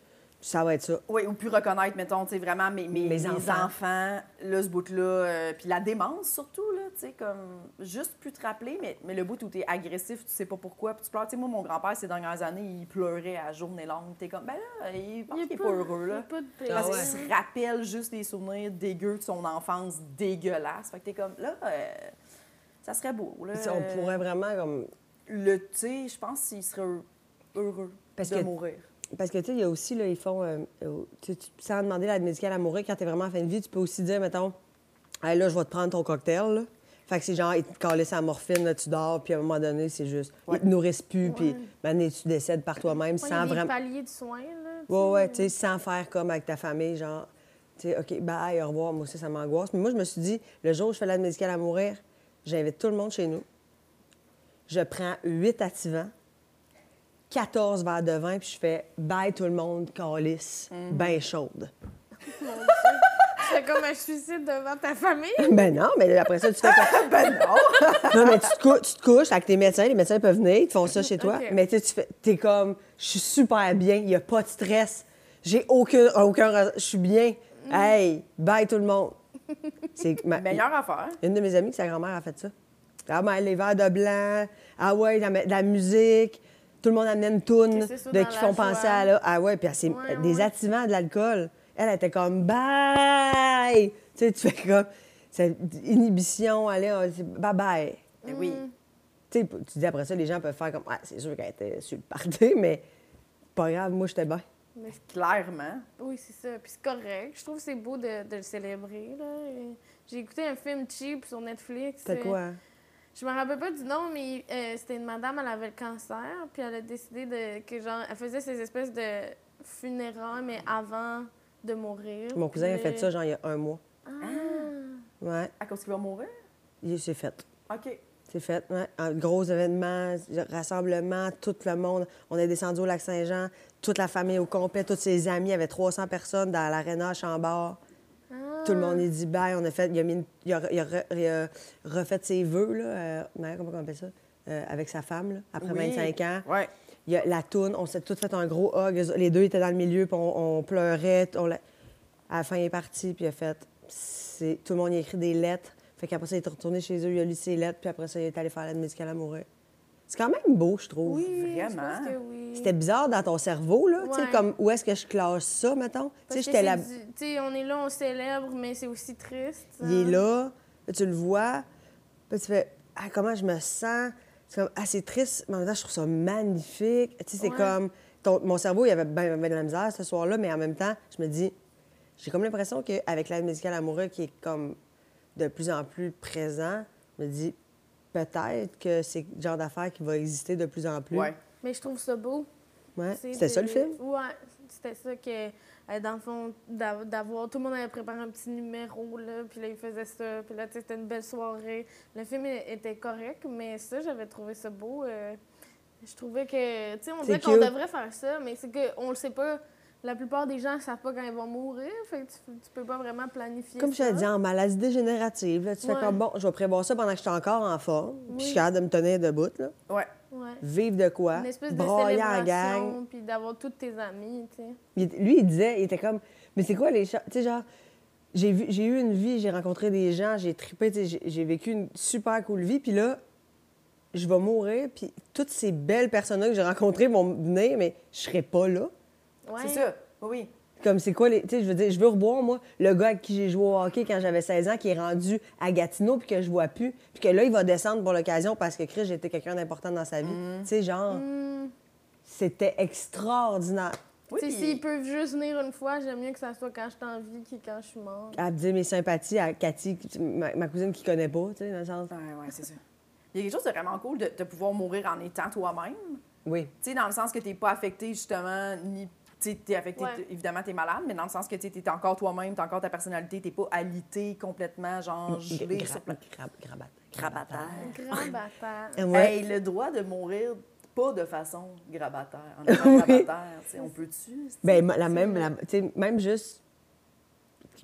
ça va être ça. Oui, ou puis reconnaître, mettons, tu sais, vraiment mes, mes, enfants. enfants. là, ce bout-là. euh, puis la démence, surtout, là, tu sais, comme, juste plus te rappeler, mais, mais le bout où t'es agressif, tu sais pas pourquoi, puis tu pleures. Tu sais, moi, mon grand-père, ces dernières années, il pleurait à journée longue. T'es comme, ben là, il pense Il qu'il est est pas heureux, il là. est pas de Parce Ah qu'il se rappelle juste des souvenirs dégueux de son enfance dégueulasse. Fait que t'es comme, là, euh, ça serait beau, là. On pourrait vraiment comme. Le, tu sais, je pense qu'il serait heureux Parce de que- mourir. Parce que, tu sais, il y a aussi, là, ils font. euh, euh, tu sans demander l'aide médicale à mourir, quand tu es vraiment en fin de vie, tu peux aussi dire, mettons, Hey, là, je vais te prendre ton cocktail, là. Fait que c'est genre, ils te calissent la morphine, là, tu dors, puis à un moment donné, c'est juste. Ouais. Ils te nourrissent plus, puis maintenant, tu décèdes par toi-même Ouais, sans vraiment. paliers de soins, là. tu Ouais, sais. ouais, tu sais, sans faire comme avec ta famille, genre, tu sais, OK, bye, au revoir, moi aussi, ça m'angoisse. Mais moi, je me suis dit, le jour où je fais l'aide médicale à mourir, j'invite tout le monde chez nous. Je prends 8 activants, 14 verres de vin, puis je fais bye tout le monde, calice, bien chaude. [laughs] C'est comme un suicide devant ta famille? [laughs] Ben non, mais après ça, tu fais comme. [laughs] Ben non! Non, mais tu te, cou- tu te couches avec tes médecins, les médecins peuvent venir, ils te font ça chez toi. Mais tu sais, tu fais, t'es comme, je suis super bien, il n'y a pas de stress, j'ai aucun, aucun, je suis bien. Hey, bye tout le monde. C'est ma, Meilleure affaire. Une de mes amies, sa grand-mère a fait ça. Ah, ben, les verres de blanc, ah ouais, la, de la musique, tout le monde amenait une toune c'est de qui font penser joie. à là. Ah ouais, puis Ouais, des ouais. activants de l'alcool. Elle elle était comme bye! Tu sais, tu fais comme cette inhibition, allez, on dit bye bye. Ben oui. Tu sais, tu dis après ça, les gens peuvent faire comme, ah, c'est sûr qu'elle était sur le party, [laughs] mais pas grave, moi, j'étais bien. Mais Clairement. oui, c'est ça. Puis c'est correct. Je trouve que c'est beau de, de le célébrer. J'ai écouté un film cheap sur Netflix. C'était euh, quoi? Je me rappelle pas du nom, mais euh, c'était une madame, elle avait le cancer, puis elle a décidé de, que, genre, elle faisait ces espèces de funérailles, mais avant de mourir. Mon cousin a fait ça, genre, il y a un mois. Ah! Ouais, À cause qu'il va mourir? il s'est fait. OK. C'est fait, ouais. Un gros événement, rassemblement, tout le monde. On est descendu au lac Saint-Jean, toute la famille au complet, tous ses amis. Il y avait 300 personnes dans l'aréna à Chambord. Tout le monde est dit bye. On a fait, il a, mis une- il a- il a re- il a refait ses vœux, là. euh, comment on appelle ça? Euh, avec sa femme, là, après Oui. 25 ans. Ouais. Il y a la toune, on s'est tous fait un gros hug. Les deux étaient dans le milieu, puis on, on pleurait. on l'a- à la fin, il est parti, puis il a fait. Tout le monde a écrit des lettres. Fait qu'après ça, il est retourné chez eux, il a lu ses lettres, puis après ça, il est allé faire l'aide médicale à mourir. C'est quand même beau, je trouve. Oui, je Vraiment? pense que oui. C'était bizarre dans ton cerveau, là. Tu sais, Ouais. comme où est-ce que je classe ça, mettons? Tu Parce sais, là. du- Tu sais, on est là, on célèbre, mais c'est aussi triste. Il est hein. là, là, tu le vois, puis tu fais ah, comment je me sens? C'est comme ah, c'est triste, mais en même temps, je trouve ça magnifique. Tu sais, c'est Ouais. comme ton- mon cerveau, il avait bien de la misère ce soir-là, mais en même temps, je me dis, j'ai comme l'impression qu'avec l'aide médicale amoureux qui est comme de plus en plus présent, je me dis peut-être que c'est le genre d'affaire qui va exister de plus en plus. Ouais. Mais je trouve ça beau. Ouais. C'était ça le film? Ouais, c'était ça que, euh, dans le fond, d'av- d'avoir. Tout le monde avait préparé un petit numéro, là, puis là, il faisait ça, puis là, tu sais, c'était une belle soirée. Le film était correct, mais ça, j'avais trouvé ça beau. euh, je trouvais que, tu sais, on dirait qu'on devrait faire ça, mais c'est qu'on le sait pas. La plupart des gens ne savent pas quand ils vont mourir, fait que tu, tu peux pas vraiment planifier Comme je te dis, en maladie dégénérative, là, tu fais comme bon, je vais prévoir ça pendant que je suis encore en forme, puis je suis capable de me tenir debout, là. Ouais. Ouais. Vivre de quoi? Une espèce de en gang. célébration, puis d'avoir tous tes amis, tu sais. Lui, il disait, il était comme, mais c'est quoi les cha- Tu sais, genre, j'ai vu- j'ai eu une vie, j'ai rencontré des gens, j'ai trippé, tu sais, j'ai j'ai vécu une super cool vie, puis là, je vais mourir, puis toutes ces belles personnes-là que j'ai rencontrées vont venir, mais je serai pas là. Ouais. C'est ça. Oui, oui. Comme c'est quoi les. Tu sais, je veux dire, je veux revoir, moi, le gars avec qui j'ai joué au hockey quand j'avais 16 ans, qui est rendu à Gatineau, puis que je vois plus, puis que là, il va descendre pour l'occasion parce que Chris, j'étais quelqu'un d'important dans sa vie. Tu sais, genre, Hmm. c'était extraordinaire. Oui, Tu sais, puis- s'ils peuvent juste venir une fois, j'aime mieux que ça soit quand je suis en vie que quand je suis morte. À dire mes sympathies à Cathy, ma, ma cousine qui connaît pas, tu sais, dans le sens. Ouais, ouais, c'est ça. Il y a quelque chose de vraiment cool de, de pouvoir mourir en étant toi-même. Oui. Tu sais, dans le sens que t'es pas affecté, justement, ni. Tu sais, t'es Ouais. évidemment, t'es malade, mais dans le sens que tu es encore toi-même, t'as encore ta personnalité, t'es pas alité complètement, genre, gelé Gra- sur plein. gra- grabat- Grabataire. Euh, Ouais. Hey, le droit de mourir pas de façon grabataire. En étant [laughs] grabataire, on peut-tu? Ben, la même, la- même juste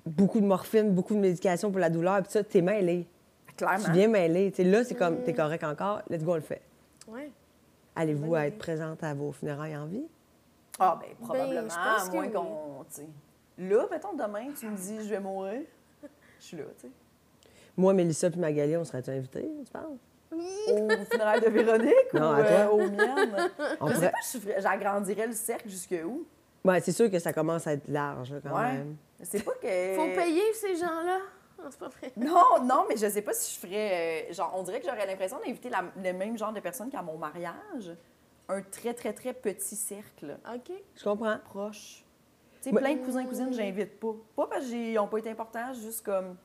beaucoup de morphine, beaucoup de médication pour la douleur, puis ça, t'es mêlé. Clairement. Tu viens mêlé. Là, c'est comme, t'es correct encore, let's go, on le fait. Ouais. Allez-vous être présente à vos funérailles en vie? Ah, ben, probablement, je pense à que moins oui. qu'on. tu sais. Là, mettons, demain, tu me dis, je vais mourir. Je suis là, tu sais. Moi, Mélissa puis Magali, on serait-tu invités, tu penses? Au funérailles de Véronique Non, ou à toi. euh, aux miennes? On Je sais pas, je ferais- j'agrandirais le cercle jusque où? Ouais, c'est sûr que ça commence à être large, quand Ouais. même. C'est pas que. Faut payer ces gens-là. Non, c'est pas vrai. Non, non, mais je sais pas si je ferais. euh, genre, on dirait que j'aurais l'impression d'inviter le même genre de personnes qu'à mon mariage. Un très, très, très petit cercle, OK. Je comprends. proche. Tu sais, plein de cousins cousines, j'invite pas. Pas parce qu'ils n'ont pas été importants, juste comme.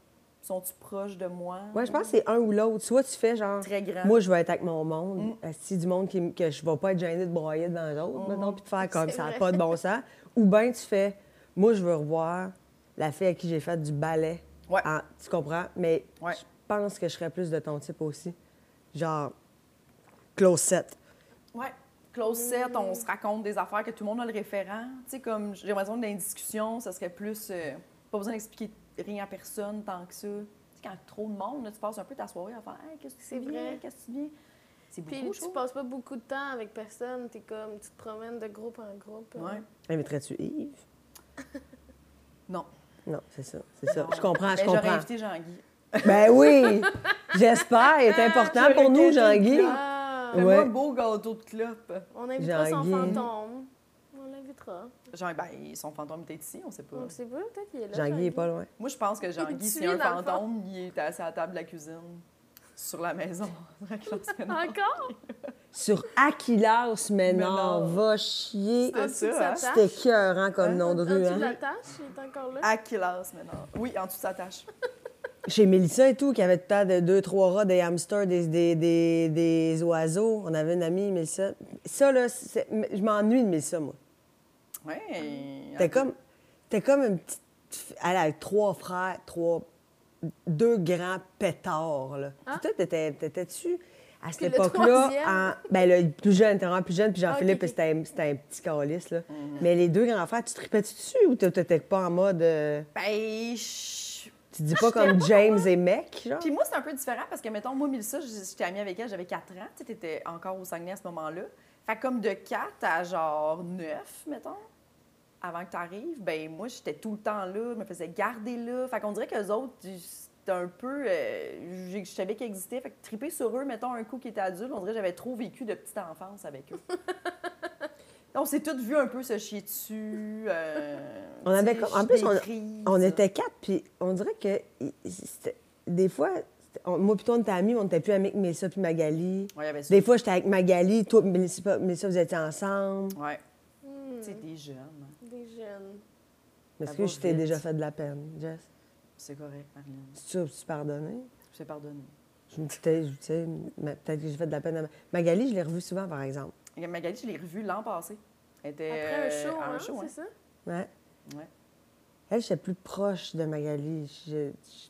Sont-tu proches de moi? Ouais, je pense que c'est un ou l'autre. Soit tu fais genre. Très grand. Moi, je vais être avec mon monde. Mm. Si du monde qui, que je vais pas être gênée de broyer devant les autres, mettons, puis de faire comme ça n'a pas de bon sens. Ou bien tu fais, moi, je veux revoir la fille à qui j'ai fait du ballet. Ouais. En- tu comprends? Mais Ouais. je pense que je serais plus de ton type aussi. Genre, close set. Ouais. Close set, on se raconte des affaires que tout le monde a le référent. Tu sais, comme j'ai l'impression que dans les discussions, ça serait plus. euh, pas besoin d'expliquer rien à personne tant que ça. Tu sais, quand trop de monde, là, tu passes un peu ta soirée à faire Hey, qu'est-ce que C'est vrai. Qu'est-ce que tu viens? C'est beaucoup, Puis tu passes pas beaucoup de temps avec personne. T'es comme, tu te promènes de groupe en groupe. euh. Ouais. Inviterais-tu Yves? [laughs] Non. Non, c'est ça. C'est ça. Je comprends, je Ben, J'aurais comprends. invité Jean-Guy. Ben oui! [laughs] J'espère. Il est important pour nous, J'aurais Jean-Guy. Fais-moi Ouais. un beau gâteau de clope. on invitera son fantôme. On l'invitera. Jean, ben, son fantôme était ici, on sait pas. On sait pas, peut-être qu'il est là. Jean-Guy est pas loin. Moi, je pense que Jean-Guy, Tu c'est es un fantôme, il est assis à la table de la cuisine, sur la maison. [laughs] [laughs] Encore? Sur Aquilas Ménard, Ménard. va chier. C'était ça, hein? C'était écœurant comme nom de En dessous rue, de la tâche, il est encore là? Aquilas maintenant. Oui, en dessous de sa tâche. Chez Mélissa et tout, qui avait tout le temps de deux, trois rats, des hamsters, des, des, des, des oiseaux. On avait une amie, Mélissa. Ça, là, c'est- je m'ennuie de Mélissa, moi. Oui. T'es comme, t'es comme une petite. Elle a trois frères, trois. Deux grands pétards, là. Ah. Toi, t'étais- t'étais-tu. À cette époque-là, en... ben, le plus jeune, t'es vraiment plus jeune, puis Jean-Philippe, Ah, ok, ok. c'était un, c'était un petit calice, là. Mhm. Mais les deux grands frères, tu tripais-tu dessus ou t'étais pas en mode. euh, Ben, je- Tu dis pas comme [laughs] James et Mec, genre? Puis moi, c'est un peu différent parce que, mettons, moi, Mélissa, j- j'étais amie avec elle, j'avais 4 ans. Tu sais, t'étais encore au Saguenay à ce moment-là. Fait que comme de 4 à genre 9, mettons, avant que tu arrives, ben moi, j'étais tout le temps là, je me faisais garder là. Fait qu'on dirait qu'eux autres, c'était un peu... euh, je savais qu'ils existaient. Fait que triper sur eux, mettons, un coup qui était adulte, on dirait que j'avais trop vécu de petite enfance avec eux. [laughs] on s'est toutes vu un peu se chier dessus. euh, [laughs] On avait en plus, on- crises. On était quatre, puis on dirait que des fois, on- moi puis toi, on était amis, mais on n'était plus amis que Mélissa puis Magali. Ouais, ça. Des fois, j'étais avec Magali, toi, Mélissa, Mélissa, vous étiez ensemble. Ouais. Tu sais, des jeunes. hein. des jeunes. Est-ce que je t'ai déjà fait de la peine, Jess? C'est correct, Marilyn. C'est tu pardonné? Je t'ai pardonné. Je me disais, tu sais, ma- peut-être que j'ai fait de la peine à Ma- Magali, je l'ai revue souvent, par exemple. Et Magali, je l'ai revue l'an passé. Elle était Après un euh, show, à hein, un show, hein. c'est ça? Ouais. Ouais. Elle, j'étais plus proche de Magali. Je- je-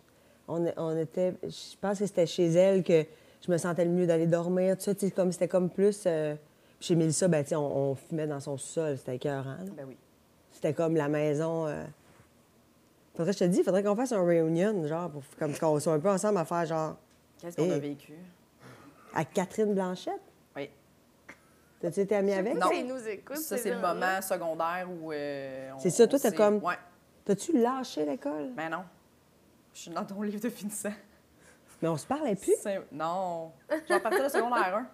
on, on était, je pense que c'était chez elle que je me sentais le mieux d'aller dormir. Tout ça, tu sais, comme, c'était comme plus... euh, chez Mélissa, ben, tu sais, on, on fumait dans son sol, c'était écœurant. là. Ben oui. C'était comme la maison... euh, Faudrait, je te dis, faudrait qu'on fasse un reunion, genre, pour, comme qu'on soit un peu ensemble à faire, genre, Qu'est-ce qu'on a vécu? à Catherine Blanchette? T'as-tu été amie avec? Non. Ils nous écoutent. Ça, ces c'est le moment secondaire où. euh, C'est ça, toi, t'as comme- Ouais. T'as-tu lâché l'école? Ben non. Je suis dans ton livre de finissant. Mais on se parlait plus? C'est- Non. Genre à partir de secondaire 1.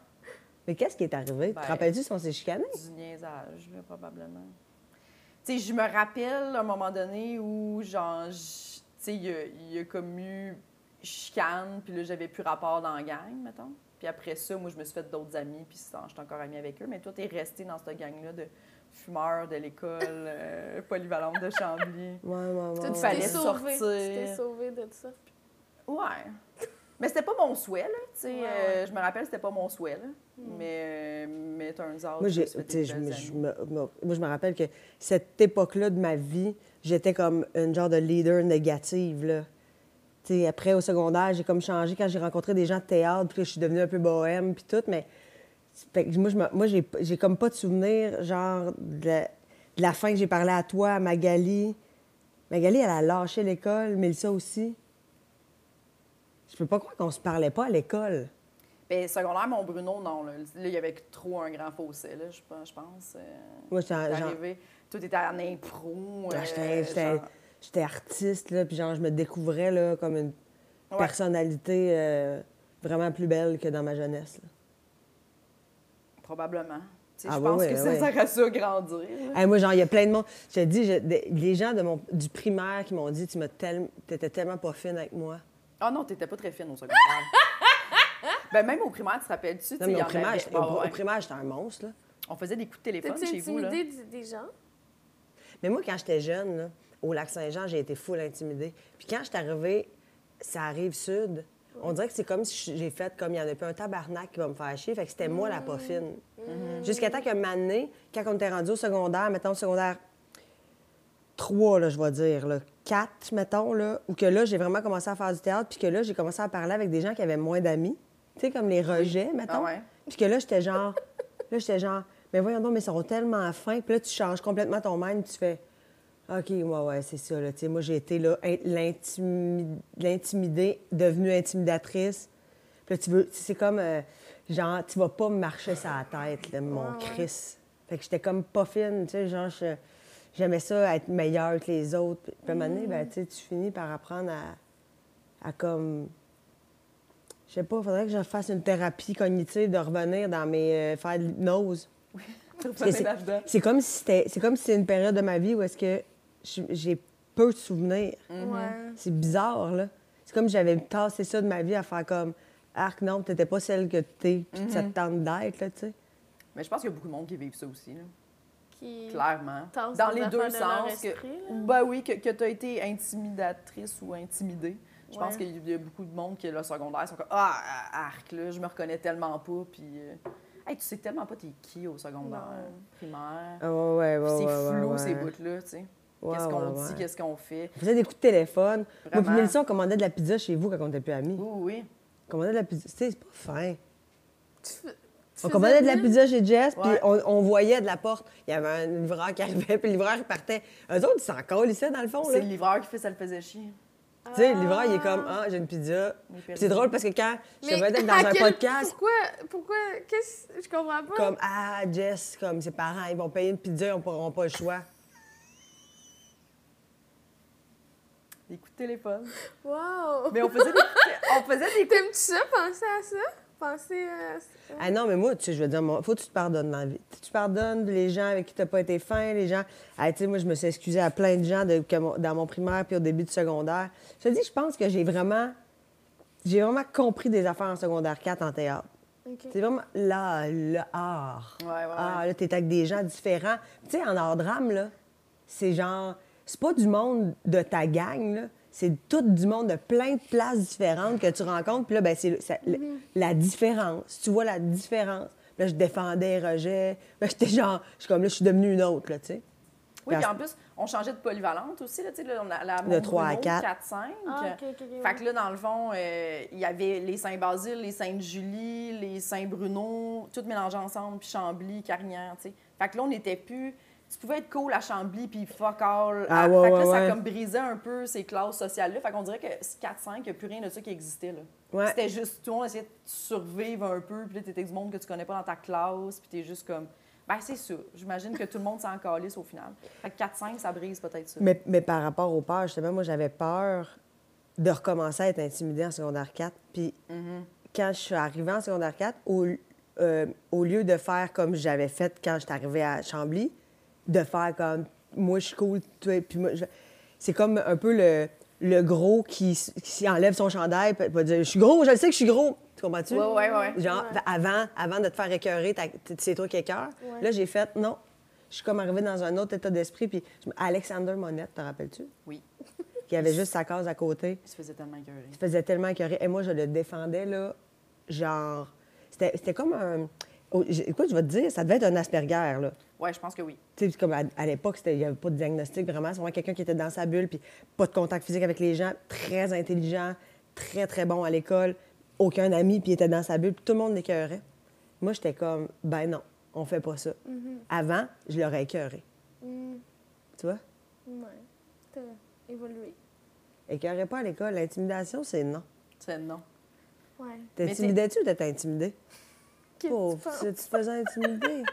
Mais qu'est-ce qui est arrivé? Ben- Te rappelles-tu si on s'est chicané? Du niaisage, là, probablement. Tu sais, je me rappelle à un moment donné où, genre, tu sais, il y a, il y a comme eu chicane, puis là, j'avais plus rapport dans la gang, mettons. Puis après ça, moi, je me suis fait d'autres amis, puis ça, j'étais encore amie avec eux. Mais toi, t'es resté dans cette gang-là de fumeurs de l'école [laughs] euh, polyvalente de Chambly. Ouais, ouais, ouais. Tu ouais. fallait sauvé. Tu sortir. t'es sauvé de ça. Ouais. Mais c'était pas mon souhait, là. Tu sais, Ouais, euh, je me rappelle, c'était pas mon souhait, là. Mais, mais turns out, Moi, je suis tu je, je me- moi, je me rappelle que cette époque-là de ma vie, j'étais comme une genre de leader négative. Là. Après, au secondaire, j'ai comme changé quand j'ai rencontré des gens de théâtre, puis là, je suis devenue un peu bohème, puis tout, mais fait que moi, j'ai, comme pas de souvenir, genre, de la, de la fin que j'ai parlé à toi, à Magali. Magali, elle a lâché l'école, Mélissa aussi. Je peux pas croire qu'on se parlait pas à l'école. Ben, secondaire, mon Bruno, non. Là, Là, il y avait trop un grand fossé, là, je pense. Euh, Moi, j'étais arrivé, tout était en impro. Ah, euh, J'étais, artiste, là, puis genre, je me découvrais là, comme une Ouais. personnalité euh, vraiment plus belle que dans ma jeunesse. là. Probablement. Ah je pense que ça ouais. sert à ça grandir. Hey, moi, genre, il y a plein de monde. Je te dis, je- des- les gens de mon, du primaire qui m'ont dit Tu tel- t'étais tellement pas fine avec moi. Ah non, t'étais pas très fine au secondaire. [laughs] ben, même au primaire, tu te rappelles-tu? Non, mais y au primaire, avait- Ah, au primaire, j'étais un monstre. Là. On faisait des coups de téléphone chez vous, là. des gens? Mais moi, quand j'étais jeune, là, au lac Saint-Jean, j'ai été full intimidée. Puis quand je suis arrivée, ça arrive sud. On dirait que c'est comme si j'ai fait comme il y en a plus un tabarnak qui va me faire chier. Fait que c'était moi la pas fine. Jusqu'à temps moment donné, quand on était rendu au secondaire, mettons secondaire 3, là, je vais dire, là, 4, mettons, là, où que là, j'ai vraiment commencé à faire du théâtre, puis que là, j'ai commencé à parler avec des gens qui avaient moins d'amis. Tu sais, comme les rejets, mettons. Ah ouais. Puis que là, j'étais genre, là, j'étais genre, mais voyons donc, mais ils sont tellement fins. Puis là, tu changes complètement ton mind, tu fais, OK, ouais, ouais, c'est ça. Là. Moi, j'ai été là, in- l'intimi- l'intimidée, devenue intimidatrice. Puis là, tu veux, c'est comme, euh, genre, tu vas pas me marcher sur la tête, là, mon Ouais, ouais. Chris. Fait que j'étais comme pas fine, tu sais, genre, j'aimais ça, être meilleure que les autres. Puis à un moment donné, ben, tu sais, tu finis par apprendre à, à comme... Je sais pas, faudrait que je fasse une thérapie cognitive de revenir dans mes... euh, faire de l'hypnose. Que [laughs] c'est- comme si c'était, c'est comme si c'est une période de ma vie où est-ce que j'ai peu de souvenirs. Ouais. C'est bizarre, là. C'est comme j'avais tassé ça de ma vie à faire comme Arc, non, t'étais pas celle que t'es, puis ça te tente d'être, là, tu sais. Mais je pense qu'il y a beaucoup de monde qui vivent ça aussi, là. Qui... clairement. Dans les deux de sens. Que, esprit, là. ben oui, que, que tu as été intimidatrice ou intimidée. Je pense Ouais. qu'il y a beaucoup de monde qui, le secondaire, sont comme Ah, arc, là, je me reconnais tellement pas. Puis, euh, hey, tu sais tellement pas t'es qui au secondaire, Non. primaire. Ah, ouais, ouais, Puis ouais. c'est ouais, flou, ouais. ces bouts-là, tu sais. Ouais, qu'est-ce qu'on ouais, dit, qu'est-ce qu'on fait? On faisait des coups de téléphone. Moi, puis. Mélissa, on commandait de la pizza chez vous quand on était plus amis. Oui, oui. On commandait de la pizza. Tu sais, c'est pas fin. Tu On commandait de la pizza chez Jess, puis on, on voyait de la porte. Il y avait un livreur qui arrivait, puis le livreur il partait. Eux autres, ils s'en collent ici, dans le fond. C'est Là. le livreur qui fait ça le faisait chier. Tu sais, le livreur, il est comme Ah, j'ai une pizza. C'est drôle parce que quand je devais être dans un quel- podcast, Pourquoi? Pourquoi? Qu'est-ce... Je comprends pas. comme Ah, Jess, comme ses parents, ils vont payer une pizza, ils n'auront pas le choix. Des coups de téléphone. Wow! Mais on faisait des, on faisait des coups T'aimes-tu ça, penser à ça? Penser à ça? Ah non, mais moi, tu sais, je veux dire, moi, faut que tu te pardonnes dans la vie. Tu pardonnes les gens avec qui tu n'as pas été fin, les gens. Ah, tu sais, moi, je me suis excusée à plein de gens de- dans mon primaire puis au début du secondaire. Je te dis, je pense que j'ai vraiment. J'ai vraiment compris des affaires en secondaire 4 en théâtre. C'est vraiment là, le art. Ouais, ouais, ouais. Ah, là, t'es avec des gens différents. Tu sais, en art drame, là, c'est genre. C'est pas du monde de ta gang, là. C'est tout du monde de plein de places différentes que tu rencontres. Puis là, ben, c'est ça- le- la différence. Tu vois la différence. Là, je défendais Roger. Là, j'étais genre. Je suis comme là, je suis devenue une autre, là, tu sais. Oui, puis en plus, on changeait de polyvalente aussi. Là, tu sais, là, on a la De trois à Mont-Bruno, quatre. 4-5. Ah, Fait que là, dans le fond, euh, il y avait les Saint-Basile, les Sainte-Julie, les Saint-Bruno, tout mélangé ensemble, puis Chambly, Carignan, tu sais. Fait que là, on n'était plus... Tu pouvais être cool à Chambly, puis fuck all. Ah, à- ouais, fait que là, ouais, ça ouais. comme brisait un peu ces classes sociales-là. Fait qu'on dirait que 4-5, il n'y a plus rien de ça qui existait, là. Ouais. C'était juste, tout le monde essayait de survivre un peu, puis là, t'étais du monde que tu connais pas dans ta classe, puis t'es juste comme... Ben, c'est ça. J'imagine que tout le monde s'en calisse au final. Fait que 4-5, ça brise peut-être ça. Mais, mais par rapport aux peurs, justement, moi, j'avais peur de recommencer à être intimidée en secondaire 4. Puis quand je suis arrivée en secondaire 4, au, euh, au lieu de faire comme j'avais fait quand j'étais arrivée à Chambly, de faire comme moi, je suis cool, toi, puis moi, je- c'est comme un peu le, le gros qui, qui enlève son chandail puis va dire Je suis gros, je le sais que je suis gros. Tu comprends-tu? Ouais, ouais, ouais. Genre, Ouais. avant, avant de te faire écœurer, c'est toi qui écœure. Ouais. Là, j'ai fait non. Je suis comme arrivée dans un autre état d'esprit. Puis Alexander Monette, te rappelles-tu? Oui. [laughs] Qui avait juste sa case à côté. Il se faisait tellement écœurer. Il se faisait tellement écœurer. Et moi, je le défendais, là, genre... C'était c'était comme un... oh, écoute, je vais te dire, ça devait être un Asperger, là. Ouais, je pense que oui. Tu sais, comme à, à l'époque, il n'y avait pas de diagnostic, vraiment. C'est vraiment quelqu'un qui était dans sa bulle, puis pas de contact physique avec les gens, très intelligent, très, très bon à l'école, aucun ami, puis il était dans sa bulle, puis tout le monde l'écœurait. Moi, j'étais comme, ben non, on fait pas ça. Avant, je l'aurais écœuré. Mm, Tu vois? ouais. T'as évolué. Écœurer pas à l'école. L'intimidation, c'est non. C'est non. Ouais. T'intimidais-tu ou t'étais intimidé? Pauvre, tu tu te faisais intimider? [laughs]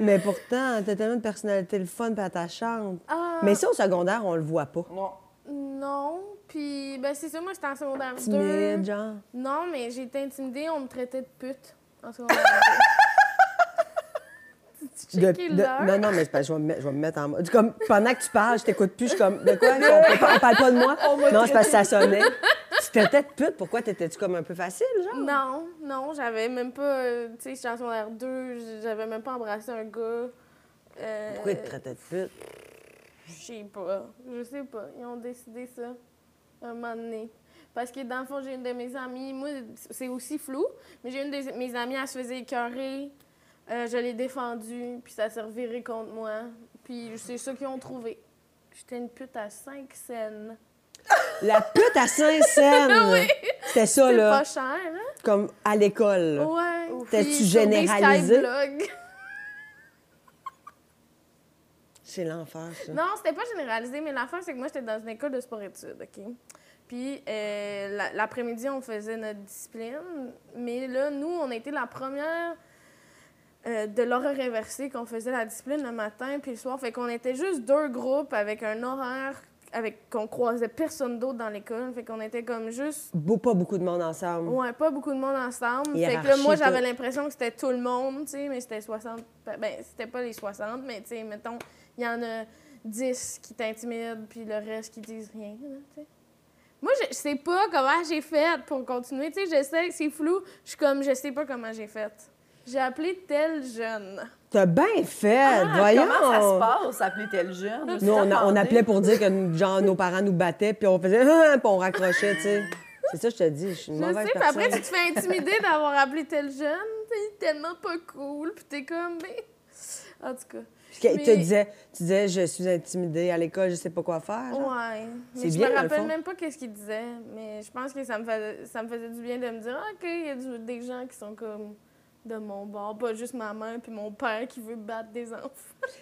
Mais pourtant, t'as tellement de personnalité le fun puis attachante. Ah, Mais ça, au secondaire, on le voit pas. Non. Non. Puis, ben, c'est ça, moi, j'étais en secondaire 2. Timide, genre? Non, mais j'ai été intimidée, on me traitait de pute en secondaire [laughs] De- 2. de- non, non, mais je, vais me, mettre- je vais me mettre en mode. Comme pendant que tu parles, je t'écoute plus, je suis comme. De quoi? [laughs] On parle pas de moi? Non, c'est parce que ça sonnait. T'étais de pute, pourquoi t'étais-tu comme un peu facile, genre? Non, non, j'avais même pas. euh, Tu sais, j'étais en secondaire 2, j'avais même pas embrassé un gars. Euh, Pourquoi ils te traitaient de pute? Je sais pas. Je sais pas. Ils ont décidé ça un moment donné. Parce que dans le fond, j'ai une de mes amies, moi, c'est aussi flou, mais j'ai une de mes amies, elle se faisait écœurer. Euh, je l'ai défendue, puis ça s'est reviré contre moi. Puis c'est ça qu'ils ont trouvé. J'étais une pute à 5 scènes. La pute à Saint-Saëns! [laughs] Oui. C'était ça, là. pas cher, hein? Comme à l'école. Ouais. Des généralisé? [laughs] C'est l'enfer, ça. Non, c'était pas généralisé, mais l'affaire, c'est que moi, j'étais dans une école de sport-études, OK? Puis euh, la- l'après-midi, on faisait notre discipline. Mais là, nous, on a été la première euh, de l'horaire inversé qu'on faisait la discipline le matin puis le soir. Fait qu'on était juste deux groupes avec un horaire avec qu'on croisait personne d'autre dans l'école. Fait qu'on était comme juste... Beau, pas beaucoup de monde ensemble. Ouais, pas beaucoup de monde ensemble. Fait que là, moi, j'avais l'impression que c'était tout le monde, tu sais, mais c'était 60... Ben, c'était pas les 60, mais tu sais, mettons, il y en a 10 qui t'intimident, puis le reste qui disent rien, là, tu sais. Moi, je, sais pas comment j'ai fait pour continuer, tu sais, je sais c'est flou. Je suis comme, je sais pas comment j'ai fait. J'ai appelé tel jeune. T'as bien fait, Ah, voyons. Comment ça se passe, appeler tel jeune? Nous, on, a- on appelait pour dire que genre, nos parents nous battaient, puis on faisait Ah [laughs] puis on raccrochait, tu sais. C'est ça, je te dis, je suis une Je mauvaise sais, personne. après, tu te fais intimider d'avoir appelé tel jeune. T'es tellement pas cool, puis t'es comme, mais... En tout cas. Puis Mais- tu disais, tu disais, je suis intimidée à l'école, je sais pas quoi faire. genre. Ouais. Mais je bien, me rappelle même pas qu'est-ce qu'il disait, mais je pense que ça me faisait, ça me faisait du bien de me dire, Ah, OK, il y a du- des gens qui sont comme de mon bord, pas juste ma mère puis mon père qui veut battre des enfants.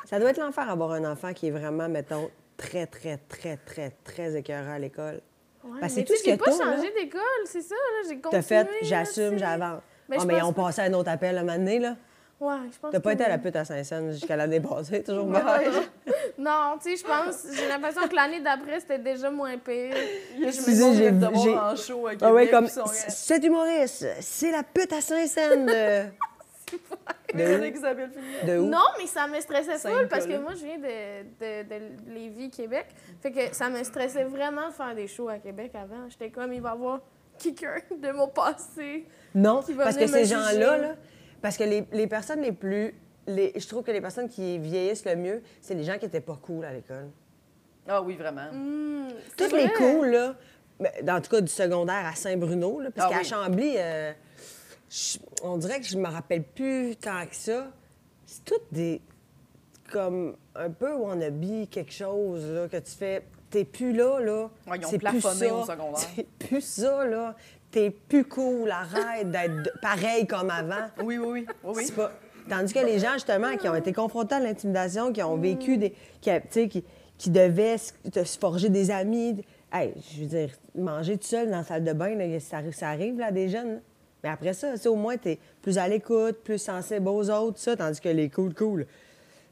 Ça doit être l'enfer avoir un enfant qui est vraiment, mettons, très, très, très, très, très écœurant à l'école. Ouais, Ben, c'est tout ce j'ai que pas t'as, là. changé d'école, c'est ça, là, j'ai continué. T'as fait, j'assume, j'avance. Ben, je mais on pas- passait à un autre appel à un moment donné, là. Ouais, je pense T'as pas que été à la pute à Saint-Saëns jusqu'à l'année passée, toujours [laughs] bien. Non, tu sais, je pense, j'ai l'impression que l'année d'après, c'était déjà moins pire. Il y a Je me me j'ai- de en show à Québec. Ah ouais, comme, cet humoriste, c'est la pute à Saint-Saëns [laughs] de... de. De où? Non, mais ça me stressait full parce que moi, je viens de, de, de Lévis, Québec. Fait que ça me stressait vraiment de faire des shows à Québec avant. J'étais comme, il va y avoir quelqu'un de mon passé. Non, qui va parce que ces gens-là, là, parce que les, les personnes les plus... Les, je trouve que les personnes qui vieillissent le mieux, c'est les gens qui étaient pas cool à l'école. Ah oui, vraiment. C'est Toutes les vrai. cool, là, ben, dans tout cas du secondaire à Saint-Bruno, là, parce Ah qu'à oui. Chambly, euh, je- on dirait que je me rappelle plus tant que ça. C'est toutes des. comme un peu wannabe, quelque chose, là, que tu fais. T'es plus là, là. Ouais, ils ont plafonné ça. au secondaire. [laughs] C'est plus ça, là. T'es plus cool, arrête d'être pareil comme avant. Oui, oui, oui. oui. C'est pas- Tandis que les gens, justement, qui ont été confrontés à l'intimidation, qui ont vécu des. qui, tu sais, qui, qui devaient se forger des amis. Hey, je veux dire, manger tout seul dans la salle de bain, là, ça, arrive- ça arrive, là, des jeunes. là. Mais après ça, au moins, t'es plus à l'écoute, plus sensible aux autres, ça, tandis que les cool, cool.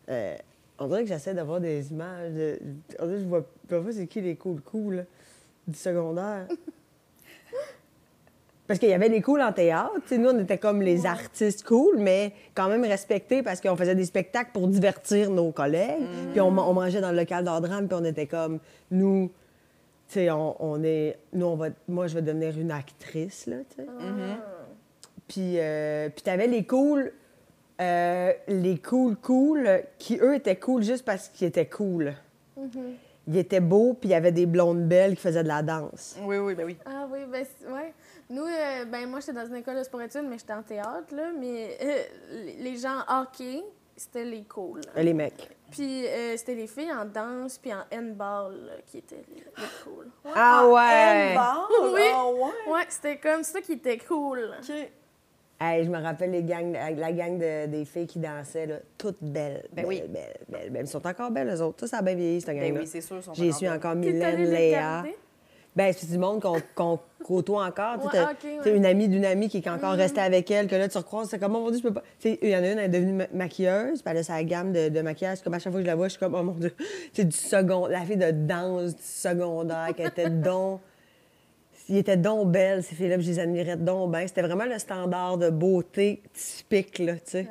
euh, on dirait que j'essaie d'avoir des images. De, on dirait que je vois pas c'est qui les cool, cool, là, du secondaire. [laughs] Parce qu'il y avait les cool en théâtre. tu sais, nous, on était comme les artistes cool, mais quand même respectés parce qu'on faisait des spectacles pour divertir nos collègues. Puis on, on mangeait dans le local d'art drame, puis on était comme, nous, tu sais, on, on est... Nous, on va... Moi, je vais devenir une actrice, là, tu sais. Puis, euh, puis t'avais les cool... euh, les cool cool qui, eux, étaient cool juste parce qu'ils étaient cool. Ils étaient beaux, puis il y avait des blondes belles qui faisaient de la danse. Oui, oui, ben oui. Ah oui, ben ouais. Nous, euh, ben moi, j'étais dans une école de sport-études, mais j'étais en théâtre, là. Mais euh, les- les gens hockey, c'était les cool. Les mecs. Puis euh, c'était les filles en danse puis en handball là, qui étaient les, les cool. Ouais. Ah ouais! Handball? Oui. Ah ouais? Ouais, c'était comme ça qui était cool. OK. Hey, je me rappelle les gangs, la gang de- des filles qui dansaient, là, toutes belles. Ben belles, oui. belles, belles, belles. Elles sont encore belles, eux autres. Ça, ça a bien vieilli, cette gang-là. Ben oui, c'est sûr. ils sont J'ai encore Mylène, les Léa. garder? Ben, c'est du monde qu'on côtoie encore. Ouais, une amie d'une amie qui est encore restée avec elle, que là, tu recroises, c'est comme, oh mon Dieu, je peux pas. Tu sais, il y en a une, elle est devenue ma- maquilleuse, puis elle a sa gamme de, de maquillage. Comme à chaque fois que je la vois, je suis comme, oh mon Dieu, [laughs] c'est du second, la fille de danse du secondaire qui était [laughs] donc. Il était donc belle, ces filles-là, je les admirais donc bien. C'était vraiment le standard de beauté typique, là, tu sais.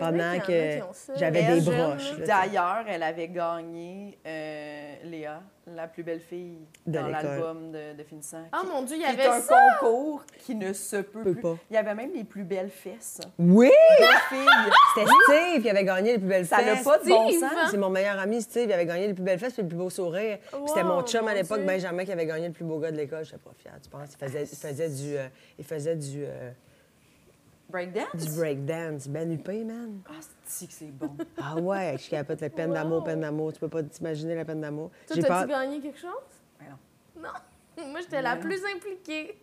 Pendant que ça. j'avais des broches. D'ailleurs, elle avait gagné, euh, Léa, la plus belle fille De dans l'album de, de finissant. Ah qui- mon Dieu, il y avait un ça! concours qui ne se peut, Peut plus. pas. Il y avait même les plus belles fesses. Oui! [laughs] C'était Steve qui avait gagné les plus belles Ça fesses. n'a pas de bon sens. hein? C'est mon meilleur ami, Steve. Il avait gagné les plus belles fesses et le plus beau sourire. C'était mon chum à l'époque. Benjamin, qui avait gagné le plus beau gars de l'école. Je pas fière, tu penses? Il faisait, il faisait du, euh, il faisait du, euh, Breakdance? du breakdance. Ben huppé, man. Ah, c'est que c'est bon. [laughs] Ah ouais, je capote la peine Wow. d'amour, peine d'amour. Tu peux pas t'imaginer la peine d'amour. Toi, t'as-tu pas... gagné quelque chose? Ben non. Non. [laughs] Moi, j'étais la plus impliquée.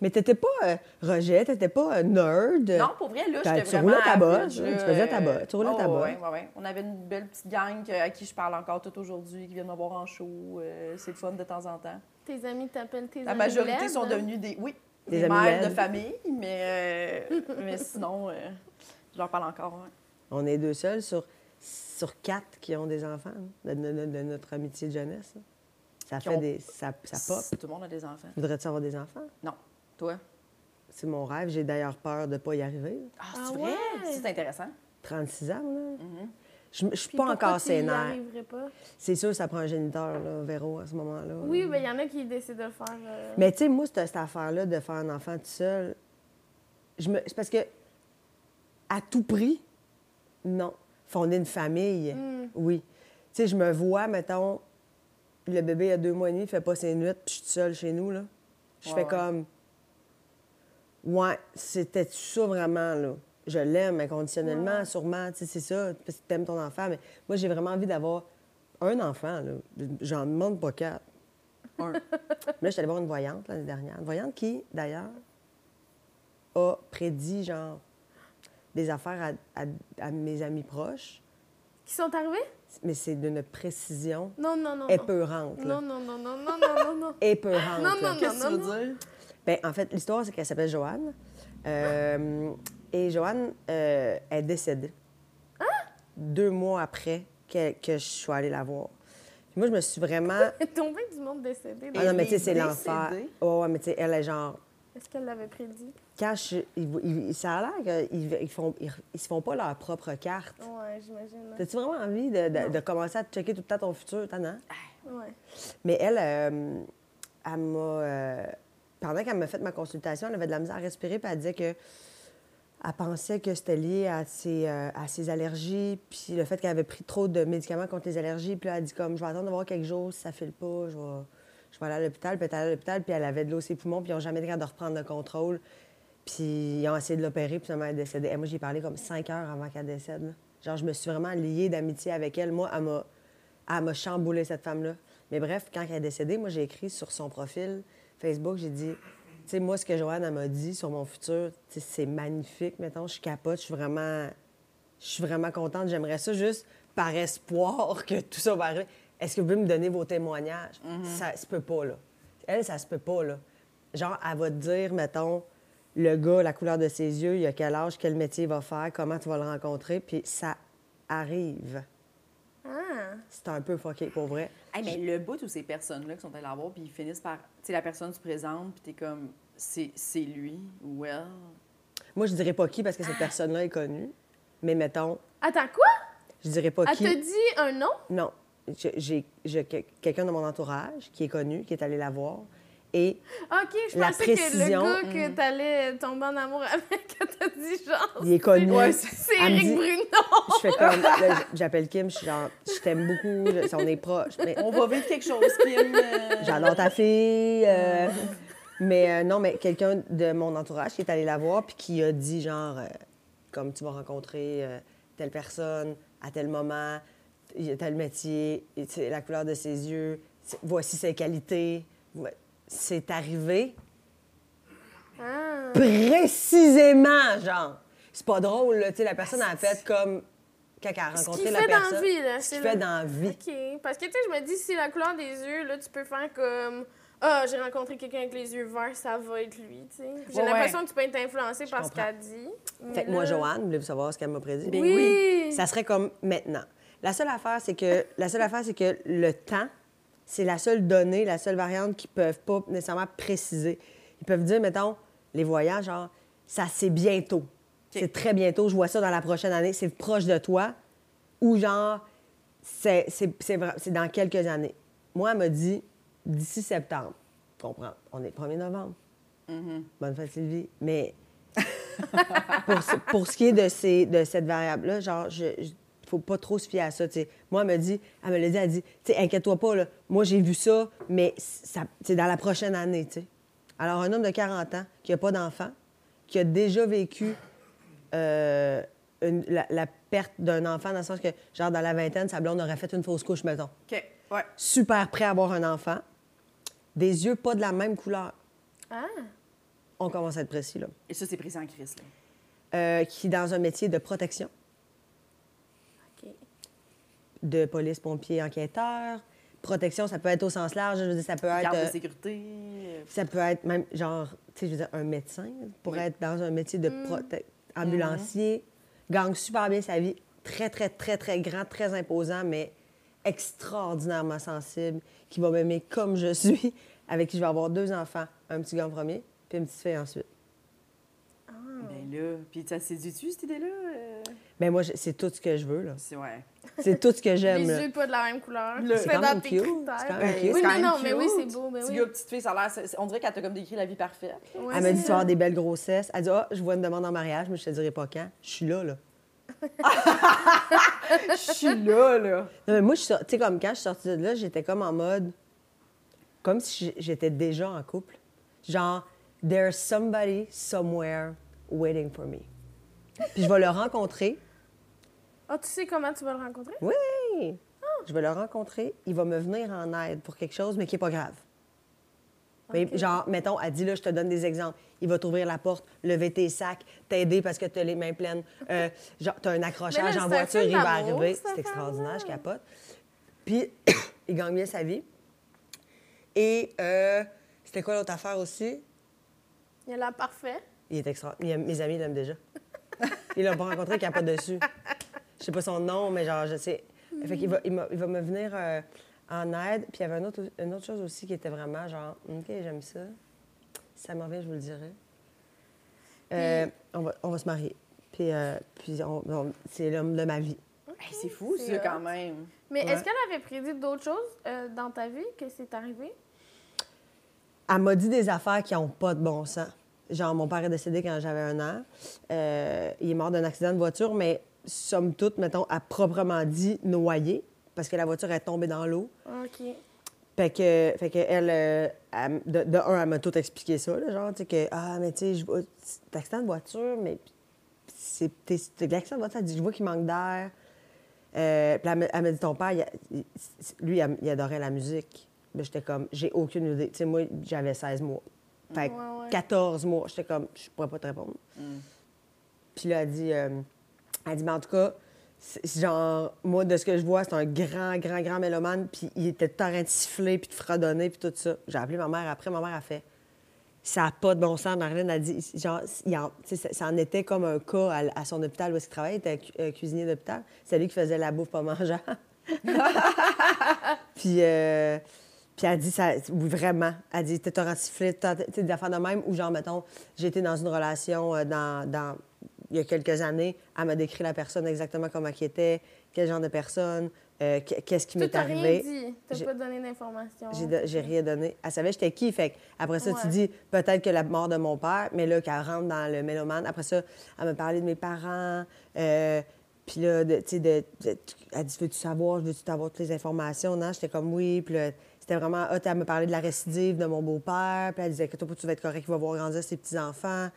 Mais t'étais pas euh, rejet, t'étais pas euh, nerd. Non, pour vrai, là, j'étais tu vraiment roulais ta botte, là, tu faisais ta euh, botte, tu roulais ta oh, botte. Ouais, ouais, ouais. On avait une belle petite gang euh, à qui je parle encore tout aujourd'hui, qui viennent me voir en show. euh, c'est le fun de temps en temps. Tes amis t'appellent tes La amis majorité laides, sont hein? devenus des, oui, Des mères de famille, mais, euh, mais sinon, euh, je leur parle encore. On est deux seuls sur, sur quatre qui ont des enfants hein, de, de- de- de notre amitié de jeunesse. Ça Qui fait ont- des. Ça, ça pop. Tout le monde a des enfants. Voudrais-tu avoir des enfants? Non. Toi? C'est mon rêve. J'ai d'ailleurs peur de ne pas y arriver. Ah, Ah c'est vrai? ouais? C'est intéressant. 36 ans, là. Mm-hmm. Je ne suis pas encore sénère. C'est sûr, ça prend un géniteur, là, Véro, à ce moment-là. Oui, mais il y en a qui décident de le faire. euh, Mais tu sais, moi, cette, cette affaire-là de faire un enfant tout seul, je me... c'est parce que, à tout prix, non. Fonder une famille, Mm. oui. Tu sais, je me vois, mettons, le bébé a deux mois et demi, il fait pas ses nuits, puis je suis toute seule chez nous, là. Je Ouais, fais ouais. comme... Ouais, c'était ça vraiment, là? Je l'aime inconditionnellement, Ouais. sûrement, tu sais, c'est ça, parce que t'aimes ton enfant, mais moi, j'ai vraiment envie d'avoir un enfant, là. J'en demande pas quatre. Un. Mais [laughs] là, je suis allée voir une voyante l'année dernière. Une voyante qui, d'ailleurs, a prédit, genre, des affaires à, à- à mes amis proches. Qui sont arrivés? Mais c'est d'une précision Non, non, non. non. épeurante. Non, non, non, non, non, non, non, non. [laughs] Épeurante. Non, là. non, Qu'est-ce que tu non, veux dire? Ben, en fait, l'histoire, c'est qu'elle s'appelle Joanne. Euh, et Joanne euh, est décédée. Deux mois après que, que je sois allée la voir. Puis moi, je me suis vraiment... [laughs] Il est tombé du monde décédé. Ah non, mais tu sais, est c'est l'enfer. décédée? Ouais, ouais, mais tu sais, elle est genre... Est-ce qu'elle l'avait prédit? Quand je, ça a l'air qu'ils ils font, ils, ils se font pas leur propre carte. Ouais, j'imagine. là. T'as-tu vraiment envie de, de- de commencer à checker tout le temps ton futur, t'en as? Ouais. Mais elle, euh, elle m'a. euh, pendant qu'elle m'a fait ma consultation, elle avait de la misère à respirer, puis elle disait que. Elle pensait que c'était lié à ses, euh, à ses allergies, puis le fait qu'elle avait pris trop de médicaments contre les allergies. Puis là, elle dit comme, je vais attendre de voir quelque chose, si ça file pas, je vais, je vais aller à l'hôpital. Puis elle allée à l'hôpital, puis elle avait de l'eau ses poumons, puis ils n'ont jamais été capables de reprendre le contrôle. Puis ils ont essayé de l'opérer, puis finalement, elle est décédée. Et moi, j'ai parlé comme cinq heures avant qu'elle décède. Genre, je me suis vraiment liée d'amitié avec elle. Moi, elle m'a, chamboulé, cette femme-là. Mais bref, quand elle est décédée, moi, j'ai écrit sur son profil Facebook, j'ai dit, sais, moi, ce que Joanne, m'a dit sur mon futur, tu c'est magnifique, mettons, je capote, je suis vraiment, je suis vraiment contente. J'aimerais ça juste par espoir que tout ça va arriver. Est-ce que vous pouvez me donner vos témoignages? Ça se peut pas, là. Elle, ça se peut pas, là. Genre, elle va te dire, mettons, le gars, la couleur de ses yeux, il a quel âge, quel métier il va faire, comment tu vas le rencontrer, puis ça arrive. Ah! C'est un peu fucké, pour vrai. Hey, mais le bout où ces personnes-là qui sont allées la voir, puis ils finissent par. Tu sais, la personne se présente, puis t'es comme, c'est c'est lui ou elle? Moi, je dirais pas qui parce que cette personne-là est connue. Mais mettons, Attends, quoi? je dirais pas Elle qui. te dit un nom? Non. J'ai j'ai que- quelqu'un de mon entourage qui est connu, qui est allé la voir. Et OK, je La pensais précision. que le gars que t'allais tomber en amour avec, [laughs] elle t'a dit genre... il est connu. C'est Eric dit- Bruno! Je fais comme. [laughs] là, J'appelle Kim, je suis genre, je t'aime beaucoup, je- on est proches. Mais On va vivre quelque chose, Kim. j'adore ta fille. euh, mais euh, non, mais quelqu'un de mon entourage qui est allé la voir puis qui a dit genre, euh, comme tu vas rencontrer euh, telle personne à tel moment, il y a tel métier, et la couleur de ses yeux, voici ses qualités. Ouais. C'est arrivé Ah! précisément, genre. C'est pas drôle, là. Tu sais, la personne a fait comme quand elle a Ce rencontré qu'il la fait dans personne. la vie, là. Ce le- fait dans la vie. OK. Parce que, tu sais, je me dis, si la couleur des yeux, là, tu peux faire comme... Ah, j'ai rencontré quelqu'un avec les yeux verts, ça va être lui, tu sais. J'ai Ouais, l'impression que tu peux être influencé par ce qu'elle dit. mais Fait que moi, Joanne, voulez-vous savoir ce qu'elle m'a prédit? Ben oui! Ça serait comme maintenant. La seule affaire, c'est que la seule affaire, c'est que le temps, c'est la seule donnée, la seule variante qu'ils peuvent pas nécessairement préciser. Ils peuvent dire, mettons, les voyages, genre, ça c'est bientôt. C'est très bientôt, je vois ça dans la prochaine année, c'est proche de toi. Ou genre, c'est dans quelques années. Moi, elle m'a dit d'ici septembre. Tu comprends? On est 1er novembre. Bonne fête, Sylvie. Mais [laughs] pour, ce- pour ce qui est de, ces, de cette variable-là, genre, je, je- faut pas trop se fier à ça. Moi, elle me dit, elle me l'a dit, elle dit, tu sais, inquiète-toi pas, là, moi j'ai vu ça, mais ça, c'est dans la prochaine année. Alors, un homme de 40 ans qui n'a pas d'enfant, qui a déjà vécu euh, une- la, la perte d'un enfant, dans le sens que, genre, dans la vingtaine, sa blonde aurait fait une fausse couche, mettons. OK, ouais. Super prêt à avoir un enfant, des yeux pas de la même couleur. Ah! on commence à être précis, là. Et ça, c'est précis en crise, là. Euh, qui est dans un métier de protection. De police, pompier, enquêteur. Protection, ça peut être au sens large. Je veux dire, ça peut être. Garde de sécurité. euh, Ça peut être même, genre, tu sais, je veux dire, un médecin pour Oui. être dans un métier de prote- ambulancier. Gagne super bien sa vie. Très, très, très, très grand, très imposant, mais extraordinairement sensible, qui va m'aimer comme je suis, [laughs] avec qui je vais avoir deux enfants, un petit gars en premier, puis une petite fille ensuite. Ben là, puis ça séduit-tu, cette idée-là? euh? Ben moi, c'est tout ce que je veux, là. C'est ouais. C'est tout ce que j'aime, Les yeux pas de la même couleur. Le- C'est quand dans même tes cute. critères. C'est quand même cute. Oui, quand non, mais oui, c'est beau, Petit oui. gars, petite fille, ça a l'air... c'est- On dirait qu'elle t'a comme décrit la vie parfaite. Ouais, Elle m'a dit, tu vas avoir ça. des belles grossesses. Elle dit, ah, je vois une demande en mariage, mais je te dirai pas quand. Je suis là, là. [laughs] Je suis là, là. Non, mais moi, je suis sor- tu sais, comme quand je suis sortie de là, j'étais comme en mode. Comme si j'étais déjà en couple. Genre, there's somebody somewhere waiting for me. Puis je vais le rencontrer. Ah, tu sais comment tu vas le rencontrer? Oui! Je vais le rencontrer. Il va me venir en aide pour quelque chose, mais qui n'est pas grave. Mais genre, mettons, elle dit là, je te donne des exemples. Il va t'ouvrir la porte, lever tes sacs, t'aider parce que tu as les mains pleines. Euh, genre, tu as un accrochage là, en voiture, il va arriver. C'est extraordinaire, je capote. Puis, [coughs] il gagne bien sa vie. Et euh, c'était quoi l'autre affaire aussi? Il a l'air parfait. Il est extra. il aime- mes amis l'aiment déjà. [laughs] Ils l'ont pas rencontré, il capote dessus. Je sais pas son nom, mais genre, je sais. Fait qu'il va, il, il va me venir euh, en aide. Puis il y avait un autre, une autre chose aussi qui était vraiment genre, OK, j'aime ça. Si ça m'en vient, je vous le dirai. Euh, on, va, on va se marier. Puis, euh, puis on- on- c'est l'homme de ma vie. Hey, c'est fou, C'est ça, quand même. Mais Ouais. est-ce qu'elle avait prédit d'autres choses euh, dans ta vie que c'est arrivé? Elle m'a dit des affaires qui n'ont pas de bon sens. Genre, mon père est décédé quand j'avais un an. Euh, il est mort d'un accident de voiture, mais somme toute, mettons, à proprement dit, noyé, parce que la voiture est tombée dans l'eau. OK. Fait que, fait que elle, euh, elle- de, de un, elle m'a tout expliqué ça, là, genre, tu sais, que, ah, mais tu sais, je vois, accident de voiture, mais c'est t'es- c'est de l'accident de voiture, elle dit, je vois qu'il manque d'air. Euh, puis elle, m'a dit, ton père, il a- il- lui, il, adorait la musique. Mais j'étais comme, j'ai aucune idée. Tu sais, moi, j'avais 16 mois. Fait que Ouais, ouais. 14 mois, j'étais comme, je pourrais pas te répondre. Puis là, elle dit, euh, elle dit, mais en tout cas, genre, moi, de ce que je vois, c'est un grand, grand, grand mélomane, puis il était en train de siffler, puis de fredonner, puis tout ça. J'ai appelé ma mère après, ma mère a fait, ça n'a pas de bon sens. Marilyn a dit, genre, ça, en était comme un cas à, son hôpital où il travaillait, il était euh, cuisinier d'hôpital. C'est lui qui faisait la bouffe pas mangeable. [laughs] puis, euh, puis elle dit, ça, oui, vraiment. Elle dit, t'es un sifflé, tu sais, des affaires de même, ou genre, mettons, été dans une relation euh, dans- il y a quelques années, elle m'a décrit la personne exactement comment elle était, quel genre de personne, euh, qu- qu'est-ce qui Tu m'est arrivé. rien dit. T'as J'ai- pas donné d'informations. J'ai, rien donné. Elle savait j'étais qui. Fait après ça, Ouais. tu dis peut-être que la mort de mon père, mais là, qu'elle rentre dans le mélomane. Après ça, elle me parlait de mes parents. euh, puis là, de- tu sais, de, de- elle dit Veux-tu savoir, veux-tu avoir toutes les informations? Non, j'étais comme oui. Puis là, c'était vraiment hot. Elle me parlait de la récidive de mon beau-père. Puis elle disait que toi, tu vas être correct, il va voir grandir ses petits-enfants.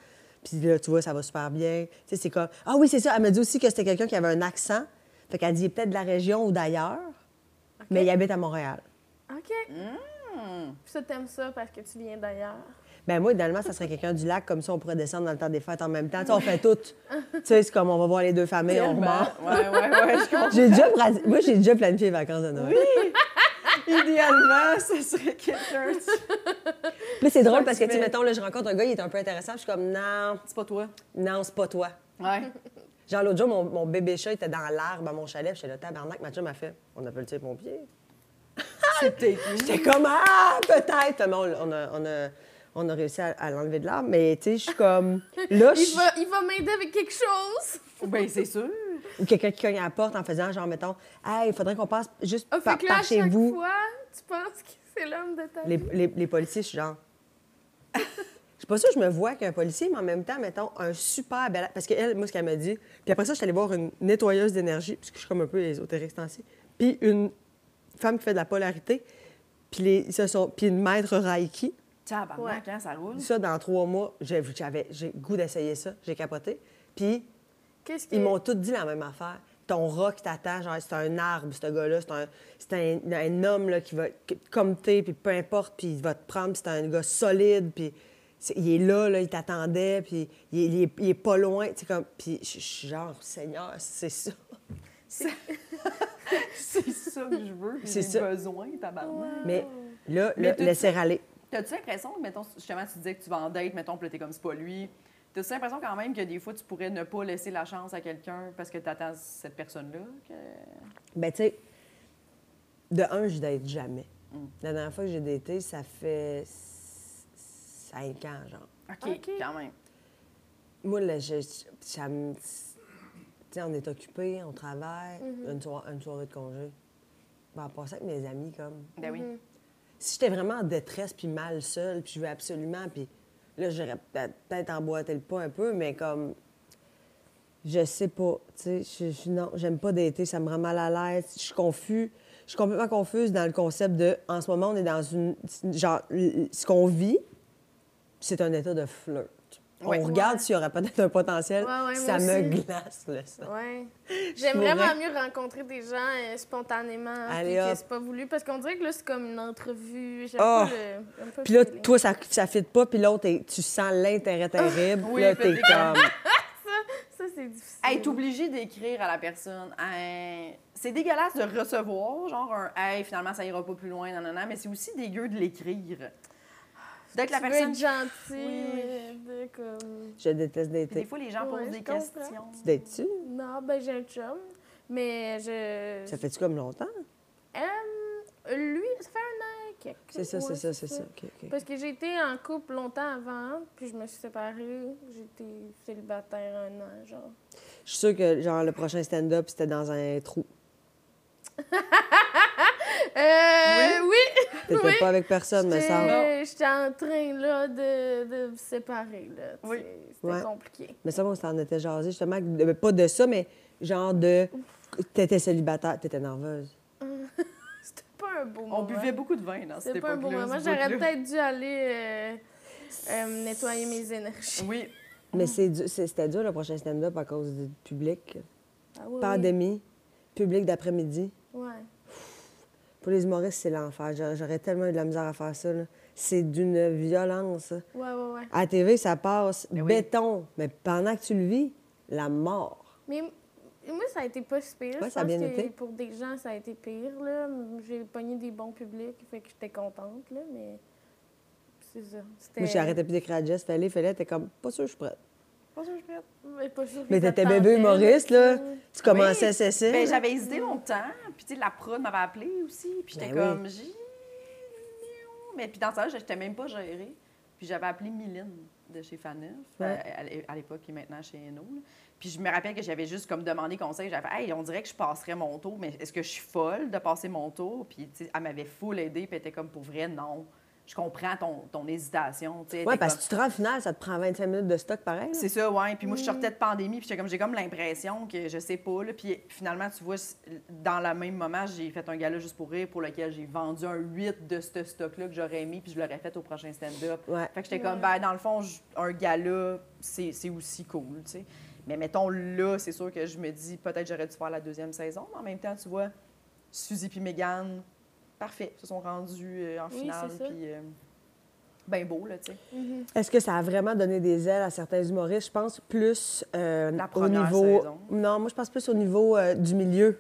Puis là, tu vois, ça va super bien. Tu sais, c'est comme. Ah oui, c'est ça. Elle m'a dit aussi que c'était quelqu'un qui avait un accent. Fait qu'elle dit il est peut-être de la région ou d'ailleurs, mais il habite à Montréal. OK. Puis ça, t'aimes ça parce que tu viens d'ailleurs? Ben moi, idéalement, ça serait quelqu'un du lac, comme ça, on pourrait descendre dans le temps des fêtes en même temps. Tu sais, on fait tout. tu sais, c'est comme on va voir les deux familles, on Tellement. remonte. Ouais, ouais, ouais, je [laughs] comprends. J'ai déjà, moi, j'ai déjà planifié les vacances de Noël. Idéalement, ce serait quelqu'un. Puis là, c'est drôle parce que, tu sais, mettons, là, je rencontre un gars, il est un peu intéressant, puis je suis comme, non, C'est pas toi. non, c'est pas toi. Ouais. [laughs] Genre, l'autre jour, mon, mon bébé chat était dans l'arbre à mon chalet, puis j'étais là, tabarnak, ma m'a fait, on appelle le pompier. Lui. J'étais comme, ah, peut-être. Mais on, on a, on, a, on a réussi à, à l'enlever de l'arbre, mais, tu sais, je suis comme, là, [laughs] Il va, il va m'aider avec quelque chose. Ben, c'est sûr. Ou quelqu'un qui cogne à la porte en faisant genre, mettons, hey, il faudrait qu'on passe juste Ah, par, fait que là, par à chez chaque vous. fois, tu penses que c'est l'homme de ta Les, vie? les, les policiers, je suis genre. [laughs] Je suis pas sûre que je me vois qu'un policier, mais en même temps, mettons, un super bel. Parce qu'elle, moi, ce qu'elle m'a dit. Puis après ça, je suis allée voir une nettoyeuse d'énergie, parce que je suis comme un peu ésotérique ce temps-ci. Puis une femme qui fait de la polarité. Puis, les, ils se sont, puis une maître Reiki. Tabarnak, hein, ça roule. Ça, dans trois mois, j'ai j'avais goût d'essayer ça. J'ai capoté. Puis Qu'est-ce que... Ils m'ont tous dit la même affaire. Ton qui t'attend, genre, c'est un arbre, ce gars-là. C'est un, c'est un, un homme là, qui va, comme t'es, puis peu importe, puis il va te prendre, puis c'est un gars solide, puis c'est- il est là, là, il t'attendait, puis il, est- il est, il est pas loin. sais, Comme, puis je suis genre, Seigneur, c'est ça. C'est [laughs] ça que je veux, C'est j'ai ça. besoin, tabarnak. Mais là, Mais là t'as- laisser aller. T'as-tu l'impression, mettons, justement, tu disais que tu vas en date, mettons, puis t'es comme c'est pas lui. T'as-tu l'impression quand même que des fois, tu pourrais ne pas laisser la chance à quelqu'un parce que t'attends cette personne-là? que- Ben, tu sais, de un, je date jamais. Mm. La dernière fois que j'ai daté, ça fait cinq ans, genre. OK, OK. quand même. Moi, là, je, ça me- Tu sais, on est occupé, on travaille, Mm-hmm. une, soir- une soirée de congé. Ben, en passant avec mes amis, comme... Ben oui. Si j'étais vraiment en détresse, puis mal seule, puis je veux absolument, puis là, j'aurais peut-être emboîté le pas un peu, mais comme... Je sais pas, tu sais, je- je- non, j'aime pas dater, ça me rend mal à l'aise. Je suis confus, je suis complètement confuse dans le concept de, en ce moment, on est dans une... Genre, ce qu'on vit, c'est un état de flirt. Ouais. On regarde s'il y aurait peut-être un potentiel, Ouais, ouais, ça me aussi. glace, là, ça. Ouais. J'aime pourrais. vraiment mieux rencontrer des gens euh, spontanément. Allez, puis que c'est pas voulu. Parce qu'on dirait que là, c'est comme une entrevue. Oh. le. le Puis là, feeling. toi, ça ne fit pas, puis l'autre, tu sens l'intérêt terrible. Oui, là, puis t'es comme... [laughs] Ça, c'est difficile. Être obligé d'écrire à la personne, Hey, c'est dégueulasse de recevoir, genre un Hey, finalement, ça ira pas plus loin, non, mais c'est aussi dégueu de l'écrire. Que la personne. être gentil. Oui, oui. de comme... Je déteste Des dater. fois, les gens Ouais, posent des comprends. questions. Tu dates-tu? Non, ben j'ai un chum. Mais je. Ça fait-tu comme longtemps? Lui, ça fait un an et quelques. C'est ça, c'est ça, c'est ça. Parce que j'ai été en couple longtemps avant, puis je me suis séparée. J'étais célibataire un an, genre. Je suis sûre que, genre, le prochain stand-up, c'était dans un trou. [laughs] Euh, oui! T'étais Oui. pas avec personne, J'étais- semble. J'étais en train, là, de, de me séparer, là. Oui. C'était Ouais. compliqué. Mais ça, on s'en était jasé, justement. Pas de ça, mais genre de... T'étais célibataire, t'étais nerveuse. [laughs] C'était pas un beau moment. On buvait beaucoup de vin dans cette C'était pas un beau époque-là. moment. J'aurais peut-être dû aller euh, euh, nettoyer mes énergies. Oui. Mais c'est du- c'est- c'était dur, le prochain stand-up, à cause du public. Ah oui, oui. Pandémie, public d'après-midi. Ouais. Pour les humoristes, c'est l'enfer. J'aurais- tellement eu de la misère à faire ça. C'est d'une violence. Ouais, ouais, ouais. À la TV, ça passe Ben oui. béton. Mais pendant que tu le vis, la mort. Mais moi, ça a été pas si pire. Ouais, Je ça a bien que été. pour des gens, ça a été pire. là. J'ai pogné des bons publics, fait que j'étais contente, là, mais c'est ça. C'était... Moi, j'ai arrêté plus d'écrire à Jess. Fallait, fallait, t'es comme, pas sûr, je suis prête. Mais, t'étais bébé humoriste, là. tu commençais à cesser. Ben, j'avais hésité longtemps. Puis, tu sais, la prod m'avait appelé aussi. Puis, j'étais Ben comme, j'ai. Mais puis, dans ça, je n'étais même pas gérée. Puis, j'avais appelé Mylène de chez Faneuf, Ouais. à, l'époque, qui est maintenant chez Eno. Puis, je me rappelle que j'avais juste comme demandé conseil. J'avais fait, hey, on dirait que je passerais mon tour, mais est-ce que je suis folle de passer mon tour? Puis, tu sais, elle m'avait full aidée. Puis, elle était comme, pour vrai, non. Je comprends ton, ton hésitation. était parce comme- que tu te rends au final, ça te prend 25 minutes de stock pareil. c'est ça, ouais. Puis moi, je sortais de pandémie, puis j'étais comme, j'ai comme l'impression que je sais pas. Là. Puis finalement, tu vois, dans le même moment, j'ai fait un gala juste pour rire pour lequel j'ai vendu un 8 de ce stock-là que j'aurais aimé, puis je l'aurais fait au prochain stand-up. Ouais. Fait que j'étais comme, ben, dans le fond, un gala, c'est c'est aussi cool, tu sais. Mais mettons, là, c'est sûr que je me dis, peut-être j'aurais dû faire la deuxième saison, mais en même temps, tu vois, Suzy puis Megan, parfait, se sont rendus euh, en Oui, finale, puis euh, ben beau, là, tu sais. Est-ce que ça a vraiment donné des ailes à certains humoristes? Je pense plus euh, La au niveau. saison. Non, moi, je pense plus au niveau euh, du milieu.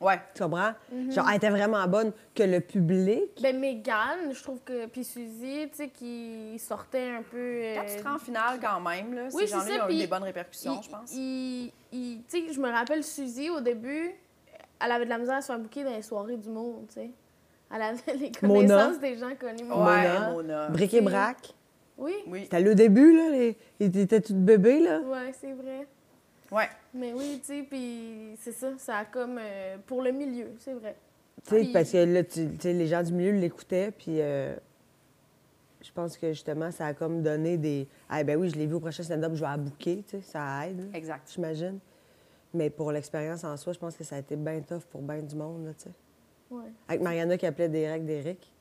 Ouais. Tu comprends? Genre, elle était vraiment bonne que le public. Ben, Megan, je trouve que. Puis Suzy, tu sais, qui sortait un peu. euh, Quand tu te rends en finale, quand même, là, Oui, ces c'est gens-là ils ont eu des bonnes répercussions, je pense. il- il- tu sais, je me rappelle Suzy, au début, elle avait de la misère à se faire bouquer dans les soirées du monde, tu sais. Elle [laughs] avait les Mona. connaissances des gens connus. Mona. Mona. Bric et brac. Oui, Oui, C'était le début, là. Les... Ils étaient tous bébés, là. ouais, c'est vrai. ouais. Mais oui, tu sais, puis c'est ça, ça a comme. euh, pour le milieu, c'est vrai. Tu sais, parce que là, tu les gens du milieu l'écoutaient, puis euh, je pense que justement, ça a comme donné des. Ah, ben oui, je l'ai vu au prochain stand-up, je vais la booker, tu sais, ça aide, là, Exact. j'imagine. Mais pour l'expérience en soi, je pense que ça a été bien tough pour bien du monde, là, tu sais. Ouais. Avec Mariana qui appelait Derek Derek.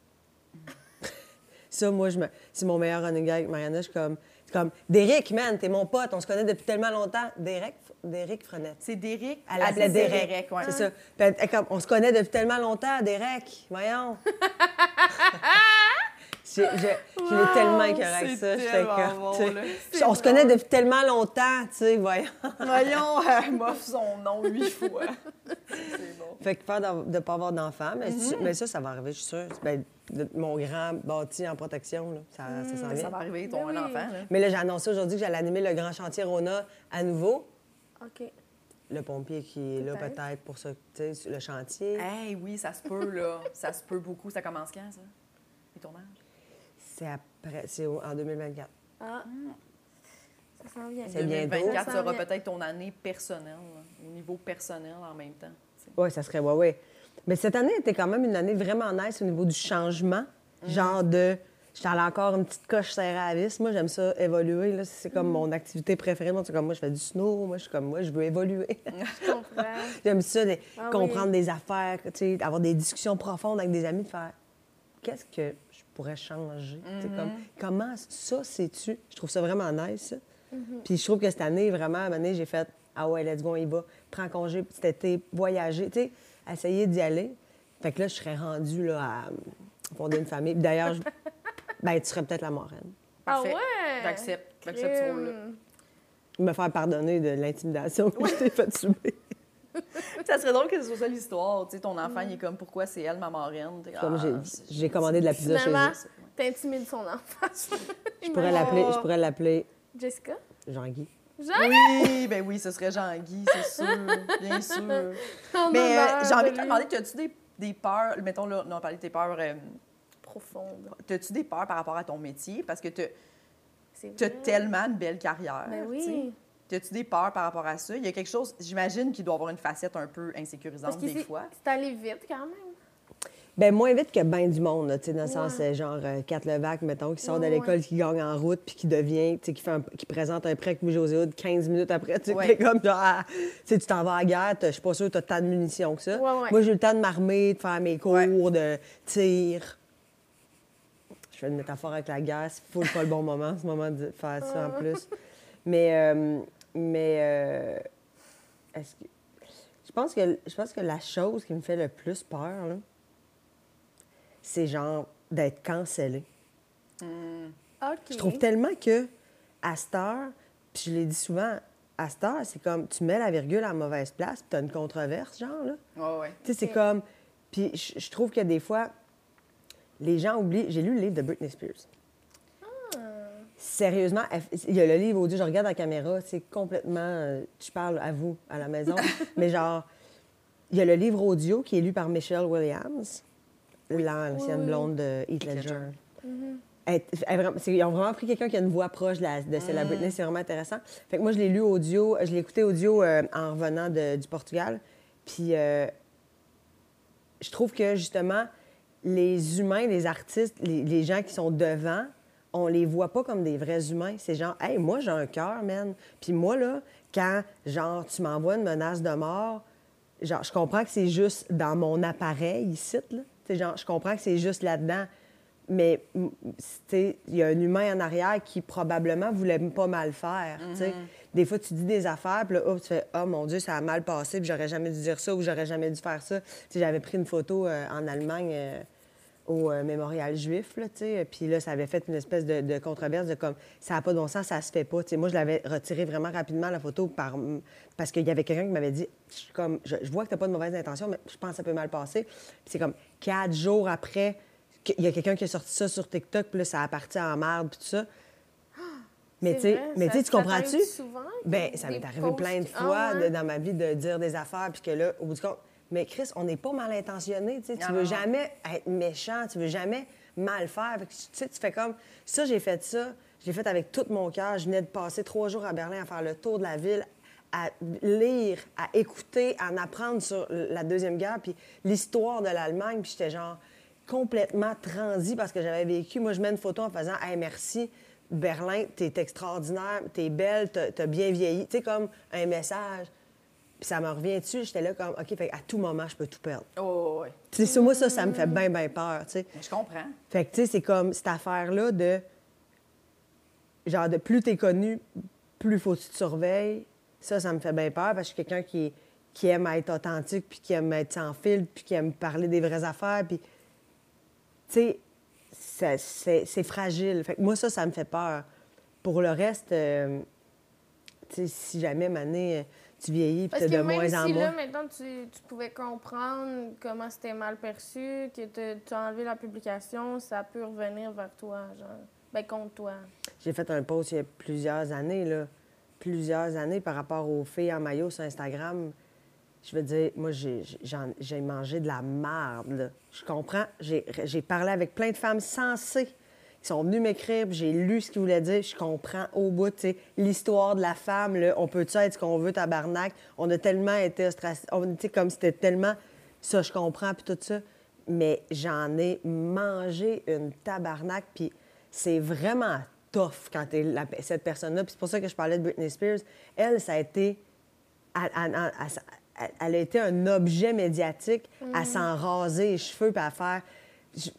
[laughs] ça, moi, je me... c'est mon meilleur running gag avec Mariana. Je suis comme, c'est comme Derek, man, t'es mon pote, on se connaît depuis tellement longtemps. Derek, Derek Frenette. C'est Derek. Elle l'appelait c'est Derek. ouais. C'est ça. Puis elle- elle comme, on se connaît depuis tellement longtemps, Derek. Voyons. [laughs] J'ai- Je, je l'ai tellement écœuré avec ça. J'étais bon, On se connaît depuis tellement longtemps, tu sais, voyons. Voyons, [laughs] elle m'offre son nom huit fois. C'est bon. Fait que peur de ne pas avoir d'enfant, mais, tu- mais ça, ça va arriver, je suis sûre. Ben, le- mon grand bâti en protection, là, ça, ça s'en vient. Mm, Ça va arriver, ton Ben oui. enfant. Là. Mais là, j'ai annoncé aujourd'hui que j'allais animer le grand chantier Rona à nouveau. OK. Le pompier qui est là Peut-être. pour ça, tu sais, sur le chantier. Hey, oui, ça se peut, là. [laughs] Ça se peut beaucoup. Ça commence quand, ça? Les tournages? C'est après, c'est en 2024. Ah. Ça s'en vient. C'est bientôt. 2024 Ça sera peut-être ton année personnelle, là, au niveau personnel en même temps. Oui, ça serait, ouais, ouais. Mais cette année était quand même une année vraiment nice au niveau du changement. Mm. Genre de. J'étais allée encore une petite coche serrée à la vis. Moi, j'aime ça évoluer. là. C'est Mm. comme mon activité préférée. Moi, c'est comme moi, je fais du snow. Moi, je suis comme moi, je veux évoluer. [laughs] Je [laughs] comprends. j'aime ça, de Ah comprendre oui. des affaires, tu sais, avoir des discussions profondes avec des amis, de faire qu'est-ce que changer? Mm-hmm. comme, comment ça, sais-tu? Je trouve ça vraiment nice. ça. Mm-hmm. Puis je trouve que cette année, vraiment, à j'ai fait Ah ouais, let's go, on y va. Prends congé cet été, voyager, tu sais, essayer d'y aller. Fait que là, je serais rendue là, à fonder une famille. Puis D'ailleurs, je- [laughs] ben, tu serais peut-être la marraine. Ah Parfait. ouais? J'accepte. J'accepte ce rôle-là. Me faire pardonner de l'intimidation que je t'ai fait subir. [laughs] Ça serait drôle que ce soit ça l'histoire. Tu sais, ton enfant, il est comme pourquoi c'est elle ma marraine? Comme ah, j'ai- j'ai commandé de la pizza chez eux. t'intimides son enfant. [laughs] Je pourrais l'appeler, je pourrais l'appeler Jessica? Jean-Guy. Jean? Oui, ben oui, ce serait Jean-Guy, c'est sûr, bien [laughs] sûr. En Mais euh, j'ai envie de te demander, as-tu des, des peurs, mettons là, on a parlé de tes peurs, euh, Profonde. as-tu des peurs par rapport à ton métier? Parce que tu C'est as tellement une belle carrière. Ben sais. Oui. As-tu des peurs par rapport à ça? Il y a quelque chose, j'imagine qu'il doit avoir une facette un peu insécurisante des fois. c'est allé vite quand même. Ben moins vite que bien du monde, tu sais, dans le sens, Ouais. euh, genre, euh, Kat Levac, mettons, qui sort de l'école, ouais. qui gagne en route, puis qui devient, tu sais, qui, fait un- qui présente un prêt avec Louis-José Hood 15 minutes après, tu sais, Ouais. comme, genre, ah, tu t'en vas à la guerre, je suis pas sûre que t'as tant de munitions que ça. Ouais, ouais. Moi, j'ai eu le temps de m'armer, de faire mes cours Ouais. de tir. Je fais une métaphore avec la guerre, c'est full pas le bon moment, ce moment de faire ça en [laughs] plus. Mais, euh, mais, euh, est-ce que... Je pense que, je pense que la chose qui me fait le plus peur, là, c'est genre d'être cancellé. OK. Je trouve tellement que à cette heure, puis je l'ai dit souvent, à cette heure, c'est comme tu mets la virgule à la mauvaise place, puis tu as une controverse, genre, là. Ouais. Tu sais, c'est comme. Puis je, je trouve que des fois, les gens oublient. J'ai lu le livre de Britney Spears. Sérieusement, il y a le livre audio, je regarde la caméra, c'est complètement. euh, Je parle à vous, à la maison. [laughs] mais genre, il y a le livre audio qui est lu par Michelle Williams, l'an- l'ancienne oui. blonde de Heath Ledger. Elle- elle ils ont vraiment pris quelqu'un qui a une voix proche de, la, de celle de Britney, c'est vraiment intéressant. Fait que moi, je l'ai lu audio, je l'ai écouté audio euh, en revenant de- du Portugal. Puis euh, je trouve que justement, les humains, les artistes, les, les gens qui sont devant, on les voit pas comme des vrais humains. C'est genre, hey, moi, j'ai un cœur, man. Puis moi, là, quand, genre, tu m'envoies une menace de mort, genre, je comprends que c'est juste dans mon appareil ici, là. Tu sais, genre, je comprends que c'est juste là-dedans. Mais, tu sais, il y a un humain en arrière qui probablement voulait pas mal faire, tu sais. Des fois, tu dis des affaires, puis là, hop, tu fais « Oh mon Dieu, ça a mal passé, puis j'aurais jamais dû dire ça ou j'aurais jamais dû faire ça. » j'avais pris une photo euh, en Allemagne euh, au euh, mémorial juif, là, tu sais, puis là, ça avait fait une espèce de, de controverse de comme « Ça n'a pas de bon sens, ça se fait pas. » Tu sais, moi, je l'avais retiré vraiment rapidement, la photo, par, parce qu'il y avait quelqu'un qui m'avait dit « Je comme, je, je vois que tu pas de mauvaise intention, mais je pense que ça peut mal passer. » Puis c'est comme quatre jours après, il y a quelqu'un qui a sorti ça sur TikTok, puis là, ça a parti en merde, puis tout ça. Mais tu C'est sais, vrai, mais ça- tu comprends-tu? Ben, ça m'est arrivé posts plein de fois Ah de- dans ma vie de dire des affaires, puis que là, au bout du compte, mais Chris, on n'est pas mal intentionné, tu Non, veux jamais être méchant, tu veux jamais mal faire. Tu tu fais comme, ça, j'ai fait ça, je l'ai fait avec tout mon cœur. Je venais de passer trois jours à Berlin à faire le tour de la ville, à lire, à écouter, à en apprendre sur la Deuxième Guerre, puis l'histoire de l'Allemagne, puis j'étais genre complètement transi parce que j'avais vécu. Moi, je mets une photo en faisant Hey, merci, Berlin, t'es extraordinaire, t'es belle, t'as bien vieilli. Tu sais, comme un message. Puis ça me revient dessus, j'étais là comme, OK, fait à tout moment, je peux tout perdre. Oh, ouais. Tu sais, moi, ça, ça me fait bien, bien peur, tu sais. Je comprends. Fait que, tu sais, c'est comme cette affaire-là de. Genre, de plus t'es connu, plus faut que tu te surveilles. Ça, ça me fait bien peur parce que je suis quelqu'un qui, qui aime être authentique, puis qui aime être sans fil, puis qui aime parler des vraies affaires. Puis, tu sais, c'est c'est fragile. Fait que moi, ça, ça me fait peur. Pour le reste, euh, tu sais, si jamais, Mané, tu vieillis puis Parce t'as que de même moins en si là, maintenant, tu, tu pouvais comprendre comment c'était mal perçu, que te- tu as enlevé la publication, ça peut revenir vers toi, genre. Ben, contre toi. J'ai fait un post il y a plusieurs années, là. Plusieurs années par rapport aux filles en maillot sur Instagram. Je veux dire, moi, j'ai mangé de la merde, là. Je comprends. J'ai j'ai parlé avec plein de femmes sensées qui sont venues m'écrire, j'ai lu ce qu'ils voulaient dire. Je comprends au bout, tu sais, l'histoire de la femme, là. On peut-tu être ce qu'on veut, tabarnak? On a tellement été ostracisés. On- Tu sais, comme c'était tellement... Ça, je comprends, puis tout ça. Mais j'en ai mangé une tabarnak, puis c'est vraiment tough quand t'es la- cette personne-là. Puis c'est pour ça que je parlais de Britney Spears. Elle, ça a été... Elle, elle- elle- elle- elle a été un objet médiatique à s'en raser les cheveux puis à faire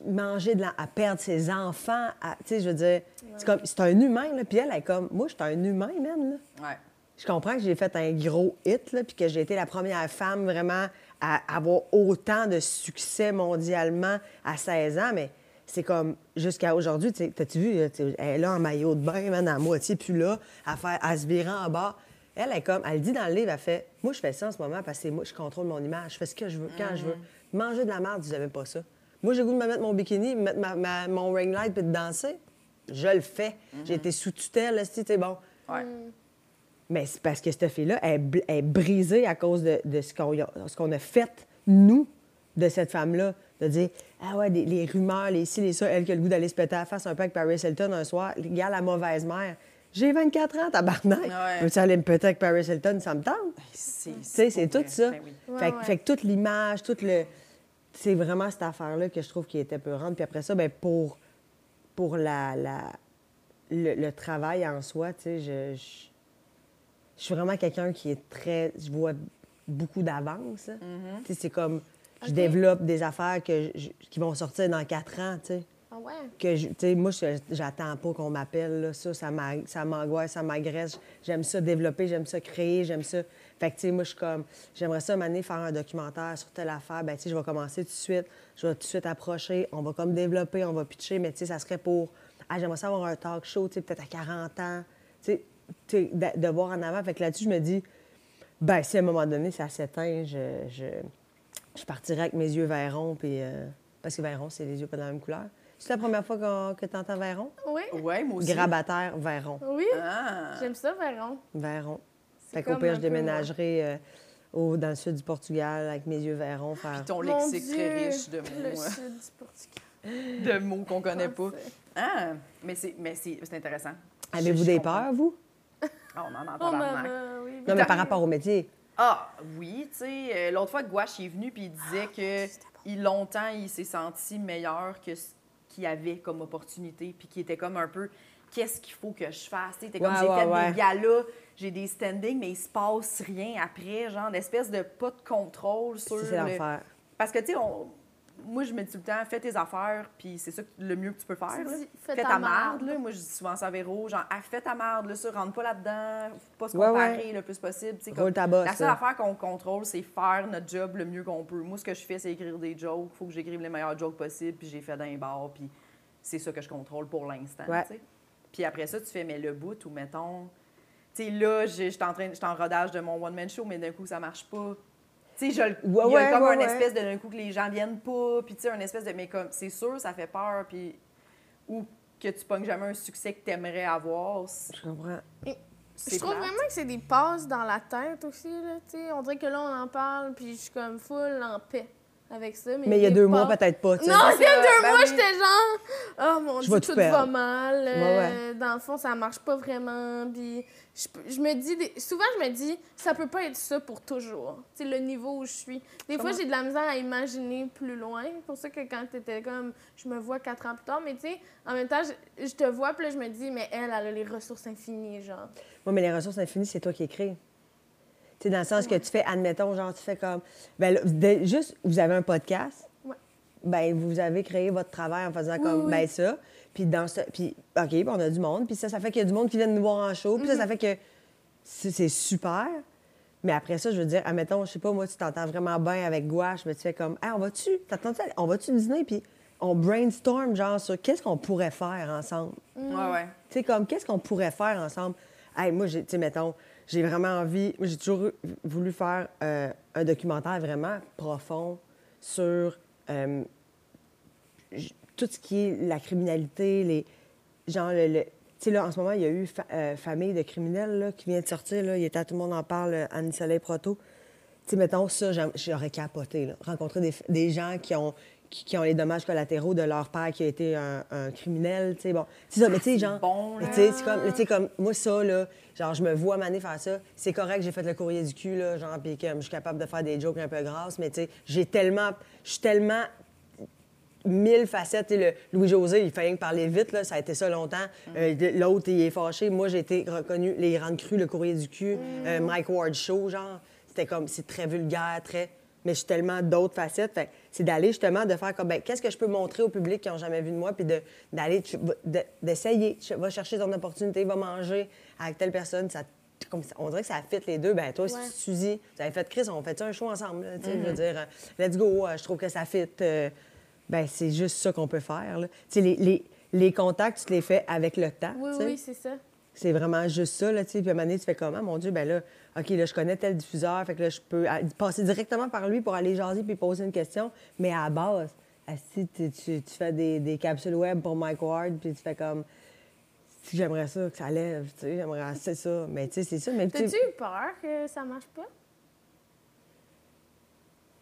manger de la, à perdre ses enfants. à- Tu sais, je veux dire, c'est comme c'est un humain là. Puis elle, elle est comme moi, je suis un humain, man. Là. Ouais. Je comprends que j'ai fait un gros hit, là, puis que j'ai été la première femme vraiment à avoir autant de succès mondialement à 16 ans, mais c'est comme jusqu'à aujourd'hui, t'as-tu vu, là, elle est là en maillot de bain, man, à moitié, puis là, à, faire, à se virer en bas. Elle est comme, elle dit dans le livre, elle fait Moi, je fais ça en ce moment parce que moi, je contrôle mon image, je fais ce que je veux, quand je veux. Manger de la merde, vous n'avez pas ça. Moi, j'ai le goût de me mettre mon bikini, me mettre ma- ma- mon ring light puis de danser. Je le fais. J'ai été sous tutelle, là, c'est bon? Ouais. Mais c'est parce que cette fille-là elle est est brisée à cause de, de ce qu'on a, ce qu'on a fait, nous, de cette femme-là. De dire, ah ouais, des- les rumeurs, les ci, les ça, elle qui a le goût d'aller se péter à la face un peu avec Paris Hilton un soir. Regarde la mauvaise mère. J'ai 24 ans, tabarnak. Ouais. Peux-tu aller me péter avec Paris Hilton? Ça me tente. C'est Tu sais, c'est pour tout ça. Ben oui. Ouais, fait, ouais. fait que toute l'image, tout le. C'est vraiment cette affaire-là que je trouve qui était peurante. Puis après ça, ben pour, pour la, la- le, le travail en soi, tu sais, je, je, je suis vraiment quelqu'un qui est très. Je vois beaucoup d'avance. hein. Tu sais, c'est comme. Je développe des affaires que je- qui vont sortir dans quatre ans, tu sais Ah ouais? que je- moi, j'attends pas qu'on m'appelle. Ça, ça m'angoisse, ça m'agresse. J'aime ça développer, j'aime ça créer, j'aime ça. Fait que, tu sais, moi, je suis comme, j'aimerais ça, m'amener faire un documentaire sur telle affaire. Ben, tu sais, je vais commencer tout de suite. Je vais tout de suite approcher. On va comme développer, on va pitcher, mais, tu sais, ça serait pour, ah, j'aimerais ça avoir un talk show, tu sais, peut-être à 40 ans. Tu sais, de, de voir en avant. Fait que là-dessus, je me dis, ben, si à un moment donné, ça s'éteint, je, je, je partirais avec mes yeux verrons, puis. euh, parce que verron, c'est les yeux pas de la même couleur. C'est la première fois que tu entends verron? Oui? Ouais, moi aussi. Grabataire, verron. Oui? Ah. J'aime ça, Véron. Verron. Fait qu'au pire, je déménagerai euh, au, dans le sud du Portugal avec mes yeux verrons. Faire... Puis ton Mon lexique Dieu, très riche de Le mots, euh, sud du Portugal. de mots qu'on connaît pas. Ah, mais c'est mais c'est c'est intéressant. Avez-vous des comprends. peurs, vous? Ah, on en entend Oh, tabarnak. maman, oui. Non, mais par rapport au métier. Ah, oui, tu sais, euh, l'autre fois, Gouache est venu puis il disait que il, longtemps, il s'est senti meilleur que ce qu'il avait comme opportunité, puis qu'il était comme un peu qu'est-ce qu'il faut que je fasse? Tu sais, t'es comme Ouais, j'ai ouais, fait ouais. des galas, j'ai des standings, mais il se passe rien après, genre d'espèce de pas de contrôle sur C'est le-. Parce que, tu sais, on- moi, je me dis tout le temps, fais tes affaires, puis c'est ça le mieux que tu peux faire. Là. fais Fais ta ta marde. là. Moi, je dis souvent ça à Véro, genre, ah, fais ta marde, là, ça, rentre pas là-dedans, faut pas se comparer ouais. le plus possible. tu sais, Roule ta bosse, La seule là. affaire qu'on contrôle, c'est faire notre job le mieux qu'on peut. Moi, ce que je fais, c'est écrire des jokes. faut que j'écrive les meilleurs jokes possibles, puis j'ai fait d'un bar, puis c'est ça que je contrôle pour l'instant, Ouais. tu sais. Puis après ça, tu fais, mais le bout, ou mettons... Tu sais, là, j'étais en train, j'étais en rodage de mon one-man show, mais d'un coup, ça marche pas. Tu sais, Ouais, il y a ouais, comme ouais, un ouais. espèce de d'un coup que les gens viennent pas, puis tu sais, un espèce de. Mais comme, c'est sûr, ça fait peur, puis. Ou que tu pognes jamais un succès que tu aimerais avoir. c'est- Je comprends. Je trouve plate. vraiment que c'est des passes dans la tête aussi. Là, tu sais. on dirait que là, on en parle, puis je suis comme full en paix avec ça. Mais, Mais il y a deux mois, peut-être pas. Non, il y a deux ben mois, j'étais genre, oh mon dieu, tout, va mal. euh, Dans le fond, ça marche pas vraiment. Puis je, me dis, souvent, je me dis, ça peut pas être ça pour toujours. Sais, le niveau où je suis. Des fois, j'ai de la misère à imaginer plus loin. C'est pour ça que quand t'étais comme, je me vois quatre ans plus tard, mais tu sais, en même temps, je, te vois, puis là, je me dis, mais elle, elle a les ressources infinies, genre. Oui, mais les ressources infinies, c'est toi qui écris. Tu sais, dans le sens que tu fais, admettons, genre, tu fais comme. Ben, là, de- juste, vous avez un podcast. Ouais. Ben, vous avez créé votre travail en faisant comme, oui. ben, ça. Puis, dans ce. Puis, OK, ben, on a du monde. Puis, ça, ça fait qu'il y a du monde qui vient nous voir en show. Puis, ça, ça fait que c'est super. Mais après ça, je veux dire, admettons, je sais pas, moi, tu t'entends vraiment bien avec Gouache, mais tu fais comme, hey, on va-tu, t'attends-tu, on va-tu dîner? Puis, on brainstorm, genre, sur qu'est-ce qu'on pourrait faire ensemble. Ouais, ouais. Tu sais, comme, qu'est-ce qu'on pourrait faire ensemble? Hey, moi, tu sais, mettons, j'ai vraiment envie, j'ai toujours voulu faire euh, un documentaire vraiment profond sur euh, tout ce qui est la criminalité, les. Genre, le. tu sais, là, en ce moment, il y a eu euh, Famille de criminels, là, qui vient de sortir. Il était Tout le monde en parle, euh, Annie Soleil Proto. Tu sais, mettons, ça, j'aurais capoté, là. Rencontrer des, des gens qui ont, qui, qui ont les dommages collatéraux de leur père qui a été un, un criminel, tu sais, bon. C'est ça, mais tu sais, genre... bon, tu sais, c'est comme, comme, moi, ça, là, genre, je me vois Mané faire ça. C'est correct, j'ai fait le courrier du cul, là, genre, puis que je suis capable de faire des jokes un peu grasses, mais tu sais, j'ai tellement... Je suis tellement mille facettes. Le Louis-José, il fallait que parler vite, là, ça a été ça longtemps. Euh, de- L'autre, il est fâché. Moi, j'ai été reconnu Les Grandes Crues, Le Courrier du cul, euh, Mike Ward Show, genre. C'était comme, c'est très vulgaire, très... Mais je suis tellement d'autres facettes. Fait c'est d'aller justement, de faire comme, ben, qu'est-ce que je peux montrer au public qui n'ont jamais vu de moi, puis de- d'aller, de- d'essayer. Vas chercher ton opportunité, va manger avec telle personne. Ça, comme, on dirait que ça fit les deux. Ben toi, Ouais. Suzy, vous avez fait Chris, on fait un show ensemble. là, Je veux dire, euh, let's go, euh, je trouve que ça fit. euh, ben c'est juste ça qu'on peut faire. là. Les, les, les contacts, tu te les fais avec le temps. Oui, oui, c'est ça. C'est vraiment juste ça, là, tu sais. Puis à un moment donné, tu fais comment, mon Dieu, ben là, OK, là, je connais tel diffuseur, fait que là, je peux passer directement par lui pour aller jaser puis poser une question. Mais à la base, asti, tu, tu, tu fais des, des capsules web pour Mike Ward, puis tu fais comme, si j'aimerais ça, que ça lève, tu sais, j'aimerais, c'est ça. Mais tu sais, c'est ça. Mais T'as-tu eu peur que ça marche pas?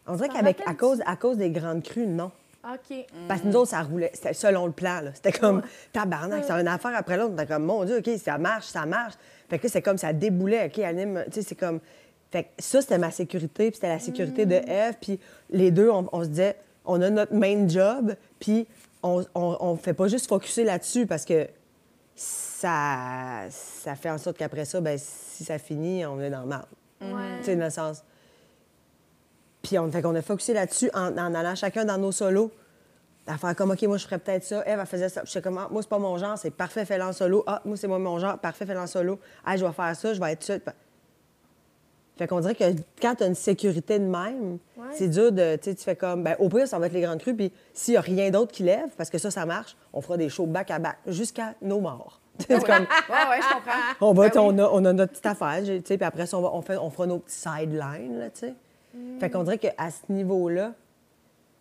on dirait qu'avec, à cause, à cause des grandes crues, non. OK. Parce que nous autres, ça roulait. C'était selon le plan. là. C'était comme tabarnak. C'était une affaire après l'autre. On était comme, mon Dieu, OK, ça marche, ça marche. Fait que là, c'est comme ça déboulait. OK, anime. Tu sais, c'est comme. Fait que ça, c'était ma sécurité, puis c'était la sécurité de Eve. Puis les deux, on, on se disait, on a notre main job, puis on, on, on fait pas juste focuser là-dessus parce que ça, ça fait en sorte qu'après ça, ben, si ça finit, on est dans le mal. Ouais. Tu sais, dans le sens. Puis on, fait qu'on a focusé là-dessus en, en allant chacun dans nos solos. À faire comme, OK, moi, je ferais peut-être ça. Eve, elle faisait ça. Puis j'étais comme, Ah, moi, c'est pas mon genre, c'est parfait, fais-le en solo. Ah, moi, c'est moi mon genre, parfait, fais-le en solo. Ah, je vais faire ça, je vais être seule. Fait qu'on dirait que quand tu as une sécurité de même, Ouais. c'est dur de. Tu sais, tu fais comme, ben, au pire, ça va être les grandes crues. Puis s'il n'y a rien d'autre qui lève, parce que ça, ça marche, on fera des shows back à back jusqu'à nos morts. [laughs] C'est Ouais, comme, ouais, je comprends. on, va, Ben oui. on, a, on a notre petite affaire, tu sais, puis après ça, on, va, on, fait, on fera nos petits sidelines, là, tu sais. Fait qu'on dirait qu'à ce niveau-là,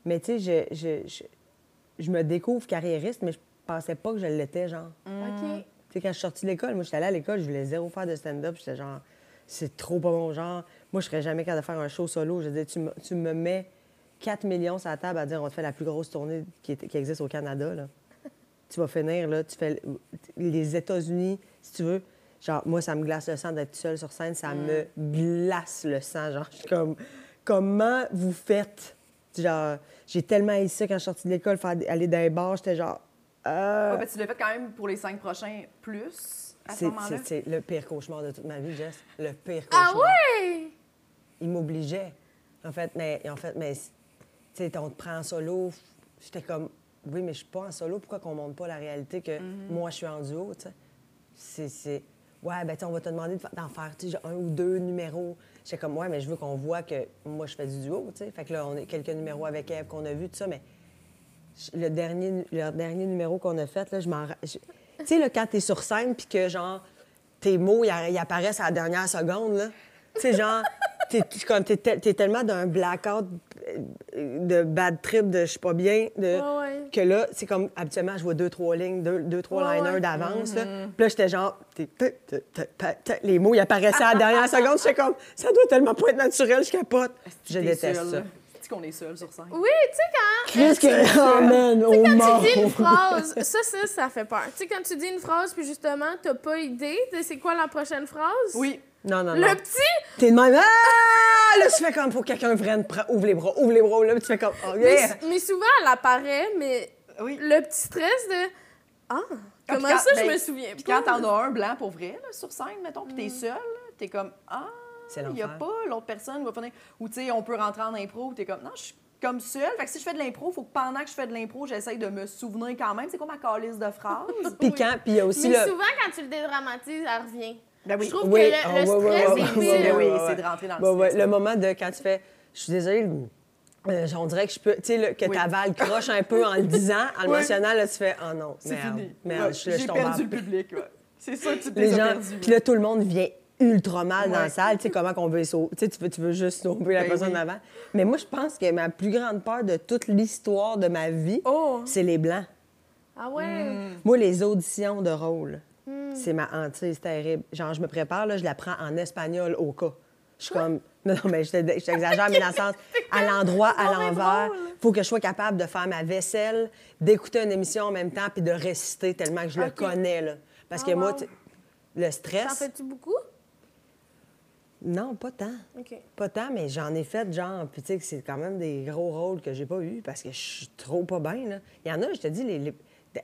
mais tu sais, je, je, je, je me découvre carriériste, mais je pensais pas que je l'étais, genre. OK. Tu sais, quand je suis sortie de l'école, moi, j'étais allée à l'école, je voulais zéro faire de stand-up. J'étais genre, c'est trop pas mon genre. Moi, je serais jamais capable de faire un show solo. Je disais, tu me, tu me mets 4 millions sur la table à dire, on te fait la plus grosse tournée qui, est- qui existe au Canada, là. tu vas finir, là, tu fais les États-Unis, si tu veux. Genre, moi, ça me glace le sang d'être seule sur scène. Ça me glace le sang. Genre, je suis comme, comment vous faites? Genre, j'ai tellement haï ça quand je suis sortie de l'école, faire aller dans les bars. J'étais genre, euh, Ouais, ben, tu l'as fait quand même pour les cinq prochains plus à ce c'est, moment-là? c'est- le pire cauchemar de toute ma vie, Jess. Le pire cauchemar. Ah ouais? Il m'obligeait. En fait, mais, en fait, mais, tu sais, on te prend en solo. J'étais comme, oui, mais je suis pas en solo. Pourquoi qu'on montre pas la réalité que moi, je suis en duo, tu sais? C'est, ouais, ben, tu on va te demander d'en faire, tu un ou deux numéros. J'étais comme, ouais, mais je veux qu'on voit que moi, je fais du duo, tu sais. Fait que là, on a quelques numéros avec Eve qu'on a vus, tout ça, mais le dernier, le dernier numéro qu'on a fait, là, je m'en... Tu sais, là, quand t'es sur scène, puis que, genre, tes mots, ils apparaissent à la dernière seconde, là. Tu sais, genre, t'es, t'es tellement d'un blackout de bad trip, de je suis pas bien, de... Ouais, ouais. que là, c'est comme, habituellement, je vois deux, trois lignes, deux, deux trois Ouais, liners ouais. d'avance, là. Puis là, j'étais genre... t'es- t'es- t'es- t'es- t'es- Les mots, ils apparaissaient à la dernière seconde. J'étais comme, ça doit tellement pas être naturel, je capote. Je T'es déteste seule, ça. C'est qu'on est seul sur scène? Oui, tu sais, quand. Qu'est-ce que... [laughs] Oh, man, au mort. Tu dis une phrase, ça, ça, ça fait peur. Tu sais, quand tu dis une phrase, puis justement, t'as pas idée de c'est quoi la prochaine phrase? Oui. Non, non, non. Le petit, T'es de même. Ah! Là, tu fais comme, que quelqu'un vienne, pre- ouvre les bras, ouvre les bras. Là, tu fais comme, oh, mais, yeah. mais souvent, elle apparaît, mais Oui. le petit stress de. Ah, comment quand- ça, je ben, me souviens Puis quand t'en as un blanc pour vrai, là, sur scène, mettons, puis t'es seul, là, t'es comme Ah, C'est il n'y a pas l'autre personne qui va finir. Ou tu sais, on peut rentrer en impro, ou t'es comme Non, je suis comme seule. Fait que si je fais de l'impro, il faut que pendant que je fais de l'impro, j'essaye de me souvenir quand même. C'est quoi ma calice de phrases? [laughs] Puis quand, puis il y a aussi Mais le. souvent, quand tu le dédramatises, elle revient. Ben oui. Je trouve Oui, que ah, le, le ouais, ouais, stress ouais, oui, ouais, c'est de rentrer dans le stress, Le moment de quand tu fais, je suis désolée, Euh, on dirait que je peux, tu sais, que Oui. ta valve croche un peu en le disant, en le Oui. mentionnant, là, tu fais, oh non, C'est merde, fini. merde, je je J'ai tombe perdu le public. C'est sûr que tu gens, perdus. puis là, tout le monde vient ultra mal dans la salle, tu sais, comment qu'on veut sauver, tu veux, tu veux juste sauver la Ben personne oui. d'avant. Mais moi, je pense que ma plus grande peur de toute l'histoire de ma vie, Oh! c'est les blancs. Ah ouais? Moi, les auditions de rôle, Hmm. c'est ma hantise terrible. Genre, je me prépare, là, je la prends en espagnol au cas. Je suis comme. [laughs] Non, non, mais je te- je t'exagère, mais dans le sens, [laughs] à l'endroit, à l'envers. faut que je sois capable de faire ma vaisselle, d'écouter une émission en même temps, puis de réciter tellement que je le connais, là. Parce que Ah, moi, wow. le T'en stress. fais-tu beaucoup? Non, pas tant. OK. Pas tant, mais j'en ai fait genre. Puis tu sais, que c'est quand même des gros rôles que j'ai pas eu parce que je suis trop pas bien. là. Il y en a, je te dis, les, les-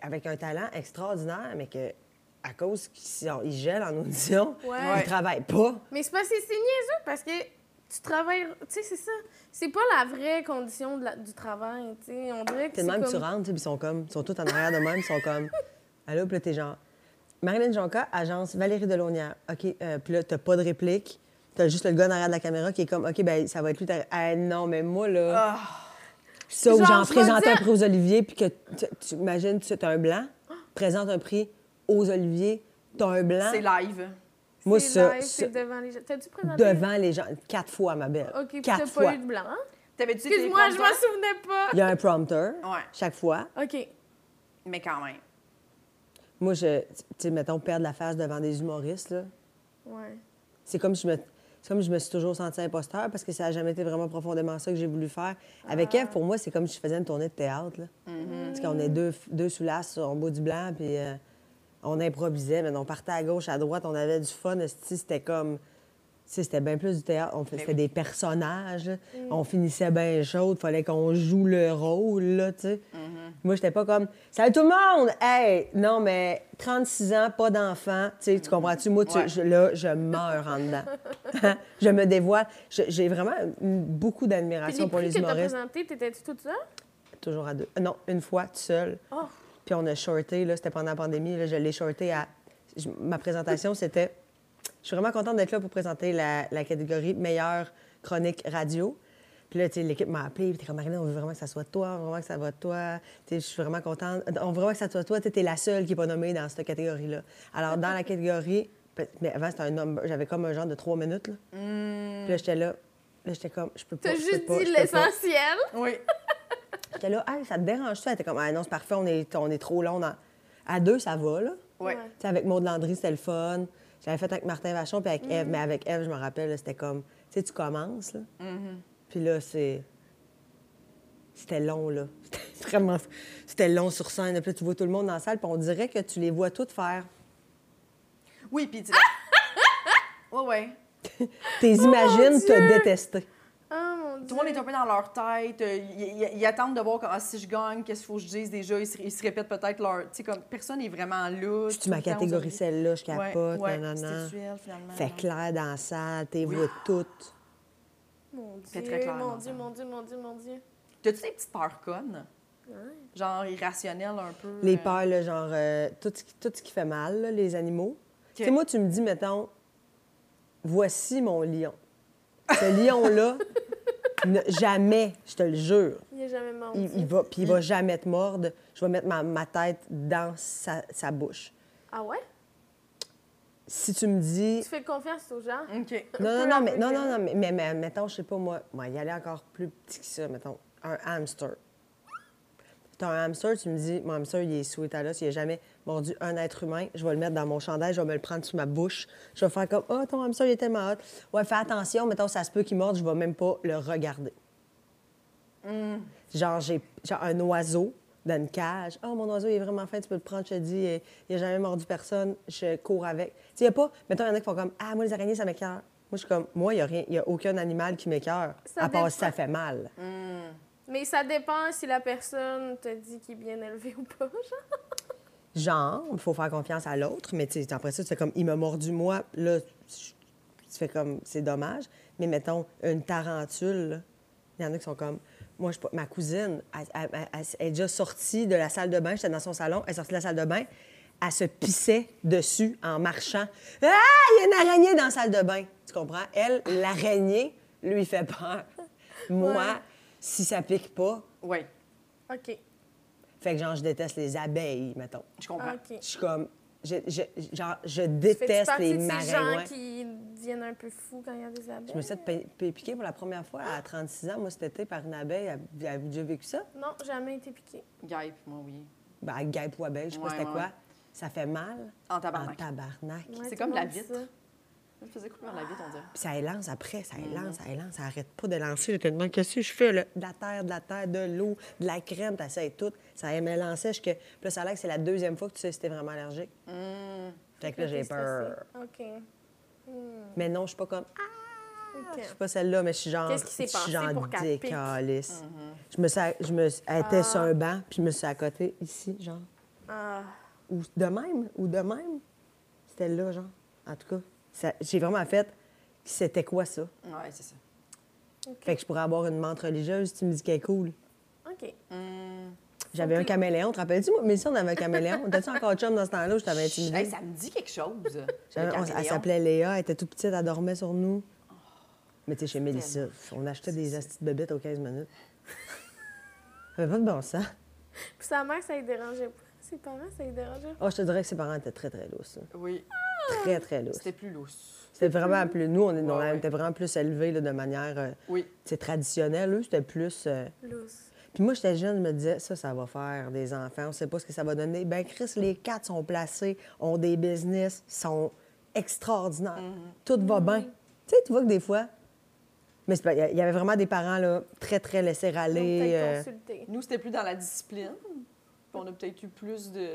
avec un talent extraordinaire, mais que à cause qu'ils gèlent en audition, Ouais. ils travaillent pas. Mais c'est parce que c'est niaiseux parce que tu travailles. Tu sais, c'est ça. C'est pas la vraie condition de la- du travail. Tu sais, on dirait que C'est même comme... tu rentres, ils sont comme, ils sont tous en arrière de même, ils sont comme, [laughs] allô, puis là, t'es genre, Marilyn Jonca, agence Valérie Delonnière. OK, euh, puis là, t'as pas de réplique. T'as juste le gars en arrière de la caméra qui est comme, OK, ben ça va être lui. Ah, non, mais moi, là. Ça, où j'en présente un prix aux Oliviers, puis que tu, tu imagines, tu as un blanc, présente un prix aux Oliviers, t'as un blanc. C'est live. Moi, c'est ça, live, ça, c'est devant les gens. T'as-tu présenté? devant les gens, quatre fois, ma belle. OK, puis quatre t'as fois. pas eu de blanc? T'avais-tu Excuse-moi, je m'en souvenais pas. Il y a un prompteur, Ouais. chaque fois. OK. Mais quand même. Moi, je, tu sais, mettons, perdre la face devant des humoristes, là. Ouais. C'est comme je me c'est comme je me suis toujours sentie imposteur parce que ça n'a jamais été vraiment profondément ça que j'ai voulu faire. Avec Eve, pour moi, c'est comme si je faisais une tournée de théâtre. Là. Parce qu'on est deux, deux sous l'as en bas du blanc, puis euh, on improvisait, mais on partait à gauche, à droite, on avait du fun. C'était comme. tu C'était bien plus du théâtre. On fait- C'était des personnages. là. On finissait bien chaud. Il fallait qu'on joue le rôle, là, tu sais. Moi, j'étais pas comme Salut tout le monde! Hey! Non, mais 36 ans, pas d'enfant. Tu sais, tu comprends-tu? Moi, tu- Ouais. je- là, je meurs en dedans. [laughs] je me dévoile. J'ai vraiment beaucoup d'admiration pour les que t'as humoristes. présentés, t'étais-tu toute seule? Toujours à deux. Non, une fois, toute seule. Oh! Puis on a shorté, là, c'était pendant la pandémie, là, je l'ai shorté à... je- Ma présentation, c'était... Je suis vraiment contente d'être là pour présenter la, la catégorie meilleure chronique radio. Puis là, tu sais, l'équipe m'a appelé, puis t'es comme, Marilyn, on veut vraiment que ça soit toi, on veut vraiment que ça va de toi. Tu sais, je suis vraiment contente. On veut vraiment que ça soit toi. Tu es la seule qui n'est pas nommée dans cette catégorie-là. Alors, dans la [laughs] catégorie... Mais avant, c'était un number. J'avais comme un genre de trois minutes, là. Puis là, j'étais là. Là, j'étais comme, je peux pas. T'as je peux juste pas, dit je peux pas. l'essentiel? Oui. [laughs] J'étais là, hey, ça te dérange-tu? Elle était comme, ah non, c'est parfait, on est, on est trop long. Dans... À deux, ça va, là. Ouais. Ouais. Tu sais, avec Maud Landry, c'était le fun. J'avais fait avec Martin Vachon, puis avec Mm. Eve. Mais avec Eve, je me rappelle, c'était comme, tu sais, tu commences, là. Mm-hmm. Puis là, c'est. C'était long, là. [laughs] C'était vraiment. C'était long sur scène. Puis là, tu vois tout le monde dans la salle, puis on dirait que tu les vois toutes faire. Oui, puis... tu- [laughs] ouais, ouais. T'es imagines te Dieu! détester. Oh Tout le monde est un peu dans leur tête. euh, Ils, ils- ils attendent de voir comment, si je gagne, qu'est-ce qu'il faut que je dise déjà. Ils se, ils se répètent peut-être leur. Tu sais, comme personne n'est vraiment là. Je suis ma catégorie celle-là, je capote, ouais, nanana. sexuel, finalement. Fait clair dans la salle, t'es vois toutes. Mon dieu, très clair, mon non, dieu, ça. mon dieu, mon dieu, mon dieu. T'as-tu des petites peurs connes? Ouais. Genre irrationnelles un peu? Les euh, peurs, là, genre, euh, tout, ce qui, tout ce qui fait mal, là, les animaux. Tu sais, moi, tu me dis, mettons, voici mon lion. Ce lion-là, [laughs] ne- jamais, je te le jure, Il a jamais mordu. il, il va, puis il va jamais te mordre. Je vais mettre ma, ma tête dans sa, sa bouche. Ah ouais? Si tu me dis... Tu fais confiance aux gens? OK. Non, non, non, mais, non, non, non, mais, mais, mais mettons, je sais pas, moi, moi, y aller encore plus petit que ça, mettons, un hamster. T'as un hamster, tu me dis, mon hamster, il est sweet à l'os, il n'a jamais mordu un être humain, je vais le mettre dans mon chandail, je vais me le prendre sous ma bouche, je vais faire comme, oh, ton hamster, il est tellement hot. Ouais, fais attention, mettons, ça se peut qu'il morde, je vais même pas le regarder. Genre, j'ai un oiseau dans une cage. Oh, mon oiseau, il est vraiment fin, tu peux le prendre, je te dis, il n'a jamais mordu personne, je cours avec. Tu sais, il n'y a pas, mettons, il y en a qui font comme, ah, moi, les araignées, ça m'écœure. Moi, je suis comme, moi, il n'y a rien, il n'y a aucun animal qui m'écœure, à part si ça fait mal. Mais ça dépend si la personne te dit qu'il est bien élevé ou pas, genre. Genre, il faut faire confiance à l'autre, mais après ça, tu fais comme, il m'a mordu moi, là, tu fais comme, c'est dommage. Mais mettons, une tarentule, il y en a qui sont comme, moi, je, ma cousine, elle, elle- elle- elle- elle est déjà sortie de la salle de bain, j'étais dans son salon, elle est sortie de la salle de bain, elle se pissait dessus en marchant. Ah, il y a une araignée dans la salle de bain. Tu comprends? Elle, l'araignée, lui fait peur. Moi, Ouais. Si ça pique pas. Oui, OK. Fait que genre, je déteste les abeilles, mettons. je comprends. OK. Je suis comme. Je, je, genre, je déteste les ces gens qui deviennent un peu fous quand il y a des abeilles? Je me suis fait pi- pi- piquer pour la première fois à 36 ans, moi, cet été, par une abeille. Avez- Avez-vous déjà vécu ça? Non, jamais été piquée. Guêpe, moi, oui. Ben, guêpe ou abeille, je sais pas Ouais, c'était ouais, quoi. Ça fait mal. En tabarnak. En tabarnak. Ouais, C'est comme la vitre. ça. Ça faisait couper dans la vitre, on dirait. Puis ça élance après, ça Mm-hmm. élance, ça élance, ça arrête pas de lancer. Je te demande qu'est-ce que je fais, là? De la terre, de la terre, de l'eau, de la crème, t'essayes tout. Ça m'élançait jusque. Puis là, ça a l'air que c'est la deuxième fois que tu sais si t'es vraiment allergique. Mm. Fait que là, j'ai peur. OK. Mais non, je suis pas comme. Ah! OK. Je suis pas celle-là, mais je suis genre. Qu'est-ce qui s'est je suis passé genre pour qu'elle pique? décalisse. Mm-hmm. Je me suis. Je me suis- elle était Ah. sur un banc, puis je me suis à côté, ici, genre. Ah. Ou de même, ou de même. C'était là, genre. En tout cas, ça- j'ai vraiment fait. C'était quoi ça? Ouais, c'est ça. Fait que je pourrais avoir une menthe religieuse, tu me dis qu'elle est cool. OK. J'avais un caméléon. Te rappelles-tu, moi, mais si on avait un caméléon? [laughs] T'as-tu encore chum dans ce temps-là où je t'avais intimidé? Hey, ça me dit quelque chose. On- elle s'appelait Léa, elle était toute petite, elle dormait sur nous. Mais tu sais, chez Mélissa, on achetait des astis de bébêtes aux 15 minutes. Ça avait pas de bon sens. Puis sa mère, ça lui dérangeait pas. Ses parents, ça lui dérangeait pas. Oh, je te dirais que ses parents étaient très, très lousses. là. Oui, Très, très lousses. c'était plus lousse. C'était vraiment plus... Nous, on, est- on Ouais, ouais. était vraiment plus élevés là, de manière euh, Oui. traditionnelle. Eux, c'était plus... euh, Lousse. Puis moi, j'étais jeune, je me disais, ça, ça va faire des enfants. On sait pas ce que ça va donner. Ben Chris, les quatre sont placés, ont des business, sont extraordinaires. Tout va bien. Tu sais, tu vois que des fois... Mais c'est pas- il y avait vraiment des parents, là, très, très laissés Ils ont aller. peut-être euh. Nous, c'était plus dans la discipline. Puis on a peut-être eu plus de.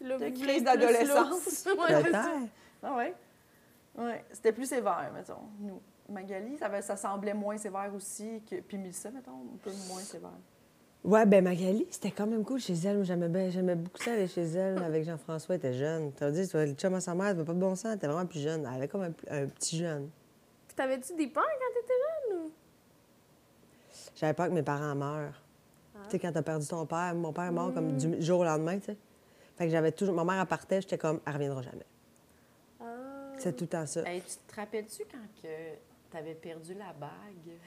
De crise d'adolescence. [laughs] Ah ouais? Ouais, c'était plus sévère, mettons, nous. Magali, ça, avait- ça semblait moins sévère aussi que. Puis Mélissa, mettons, un peu moins sévère. Ouais, ben Magali, c'était quand même cool chez elle. J'aimais, beaucoup ça aller chez elle avec Jean-François. Elle était jeune. Tu as dit, tu vois, le chum à sa mère, elle avait pas de bon sens. Elle était vraiment plus jeune. Elle avait comme un, un petit jeune. Puis t'avais-tu des peurs quand t'étais jeune? Ou... J'avais peur que mes parents meurent. Tu sais, quand t'as perdu ton père, mon père est mort comme du jour au lendemain, tu sais. Fait que j'avais toujours... Ma mère, elle partait, j'étais comme, elle reviendra jamais. Ah. C'est tout le temps ça. Hey, tu te rappelles-tu quand que t'avais perdu la bague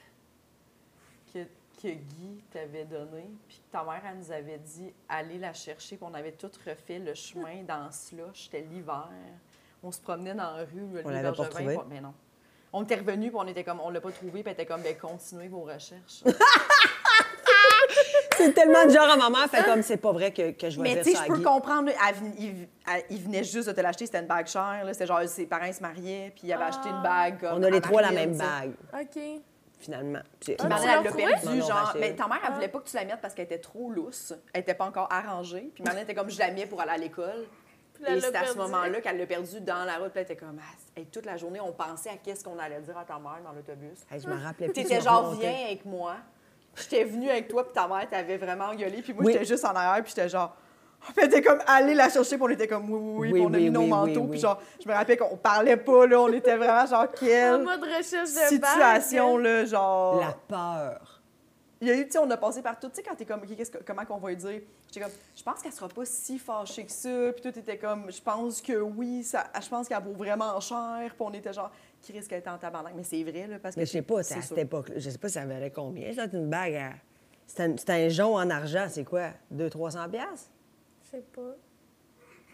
que, que Guy t'avait donnée, puis que ta mère, elle nous avait dit aller la chercher, puis on avait tout refait le chemin [laughs] dans slush, c'était l'hiver. On se promenait dans la rue, le On l'avait pas retrouvé? Mais non. On était revenus, puis on était comme, on l'a pas trouvé, puis elle était comme, ben continuez vos recherches. [laughs] C'est tellement de genre à ma mère, fait comme, c'est pas vrai que, que je vais Mais dire tu sais, je peux Guy. comprendre. elle il, elle- il venait juste de te l'acheter, c'était une bague chère. C'était genre ses parents se mariaient, puis il avait acheté une bague. comme On a les trois la même bague, OK. finalement. Puis- Ah, Puis Marlène, elle l'a perdu, non, genre. Mais ta mère, elle Ah. voulait pas que tu la mettes parce qu'elle était trop lousse. Elle était pas encore arrangée. Puis Marlène était comme, je la mets pour aller à l'école. Et c'est à ce moment-là qu'elle l'a perdu dans la route. Puis elle était comme, ah, hey, toute la journée, on pensait à qu'est-ce qu'on allait dire à ta mère dans l'autobus. Hey, je me rappelais plus. T'étais genre, viens avec moi. J'étais venue avec toi, puis ta mère t'avait vraiment engueulé. Puis moi, Oui. j'étais juste en arrière, puis j'étais genre. Puis elle était comme, allez la chercher, puis on était comme, oui, oui, oui. Oui, puis on a oui, mis nos oui, manteaux, oui, puis genre, je me rappelais qu'on parlait pas, là. On était vraiment genre, [laughs] En quelle mode recherche de situation, bague. là, genre. La peur. Il y a eu, tu sais, on a passé par tout. Tu sais, quand t'es comme, OK, qu'est-ce que- comment qu'on va lui dire? J'étais comme, je pense qu'elle sera pas si fâchée que ça. Puis tout était comme, je pense que oui, ça, je pense qu'elle vaut vraiment cher. Puis on était genre, qui risque d'être en tabarnak? Mais c'est vrai, là, parce que. Mais je sais pas, à ça. cette époque je sais pas ça valait combien. Ça, c'est une bague à... C'est un, c'est un jonc en argent, c'est quoi? 200-300 piastres? Je sais pas.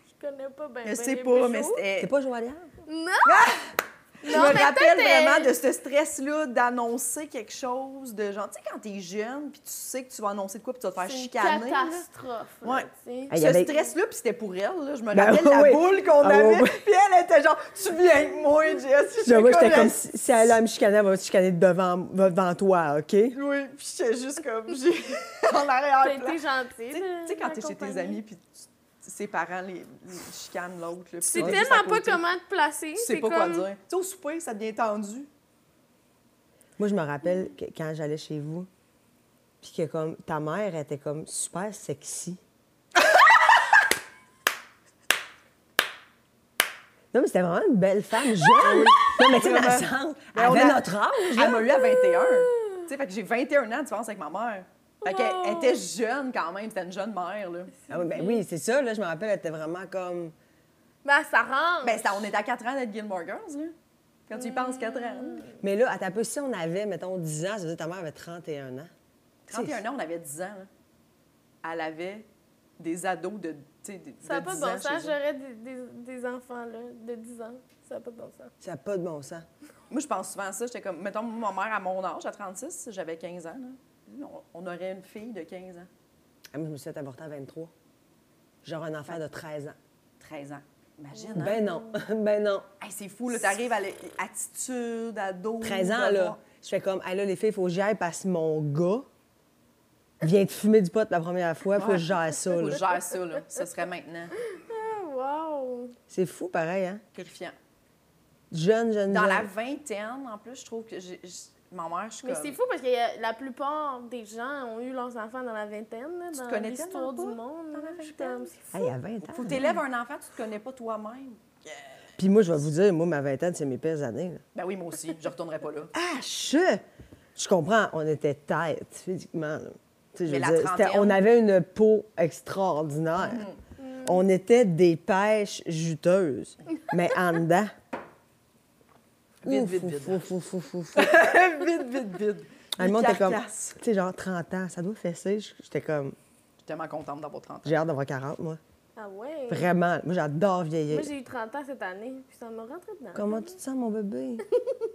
Je connais pas ben, Je sais pas, mais. C'est pas joaillière? Non! Je Non, me rappelle peut-être, vraiment euh, de ce stress-là d'annoncer quelque chose, de genre, tu sais, quand t'es jeune, puis tu sais que tu vas annoncer de quoi, puis tu vas te faire C'est une chicaner. catastrophe. là, Ouais. tu sais. Ah, il y Ce avait- stress-là, puis c'était pour elle, là. Je me Ben rappelle oui, la oui. boule qu'on Ah, avait, oui. puis elle était genre, tu viens avec moi, Jess. J'avoue, j'étais comme si, si elle a à me chicaner, elle va me chicaner devant, devant toi, OK? Oui, puis j'étais juste comme, j'ai [laughs] en T'as arrière-plan. été gentil. Tu sais- tu sais, quand t'es chez tes amis, puis tu- ses parents les, les chicanent l'autre, Tu sais tellement pas comment te placer. Tu sais c'est pas quoi dire. Tu sais, au souper, ça devient tendu. Moi, je me rappelle que quand j'allais chez vous, puis que comme ta mère était comme super sexy. [laughs] non, mais c'était vraiment une belle femme jeune. non, mais tu sais, dans le Vraiment. sens, elle on avait a- notre âge. Elle m'a eu à 21. Tu sais, fait que j'ai 21 ans de différence avec ma mère. Fait qu'elle elle était jeune quand même, c'était une jeune mère, là. Ah oui, ben oui, c'est ça, là, je me rappelle, elle était vraiment comme... Ben, ça rentre. Ben, on était à 4 ans d'être Gilmore Girls, là. Quand tu y penses, 4 ans. Mais là, à ta peu, si on avait, mettons, 10 ans, ça veut dire que ta mère avait 31 ans. 31 ans, on avait 10 ans. là. Elle avait des ados de, tu sais, de, Ça n'a pas de 10 bon ans sens. J'aurais des, des, des enfants là, de 10 ans. Ça n'a pas de bon sens. Ça n'a pas de bon sens. Moi, je pense souvent à ça. J'étais comme, mettons, ma mère à mon âge, à 36, j'avais 15 ans. là. On, aurait une fille de 15 ans. Ah, moi, je me suis fait avorter à 23. Genre un enfant de 13 ans. 13 ans. Imagine, hein? Ben non, [laughs] ben non. Hey, c'est fou, là. T'arrives à l'attitude, ado. 13 ans, là, je fais comme, hey, là, les filles, il faut que j'y aille parce que mon gars vient de fumer du pot la première fois, il faut que je gère ça. Faut que là. je gère ça, là. Ce serait maintenant. Ah, wow! C'est fou, pareil, hein? Terrifiant. Jeune, jeune, Dans jeune. la vingtaine, en plus, je trouve que j'ai... Ma mère, je suis Mais comme... c'est fou parce que a- la plupart des gens ont eu leurs enfants dans la vingtaine, là, Tu dans connais l'histoire du monde. dans la vingtaine? c'est fou. Hey, à 20 ans. Faut que t'élèves un enfant, tu te connais pas toi-même. Puis moi, je vais vous dire, moi, ma vingtaine, c'est mes pires années. là. Ben oui, moi aussi. Je retournerai pas là. [laughs] Ah, je... Je comprends, on était tête physiquement. je veux dire, on avait une peau extraordinaire. On était des pêches juteuses, mais en dedans. Vite, vite, vite. vite, vite, vite. Le monde était comme, tu sais, genre 30 ans, ça doit fesser. J'étais comme, Je suis tellement contente d'avoir 30 ans. j'ai hâte d'avoir 40, moi. Ah ouais? Vraiment, moi, j'adore vieillir. Moi, j'ai eu 30 ans cette année, puis ça m'a rentré dedans. Comment tu te sens, mon bébé?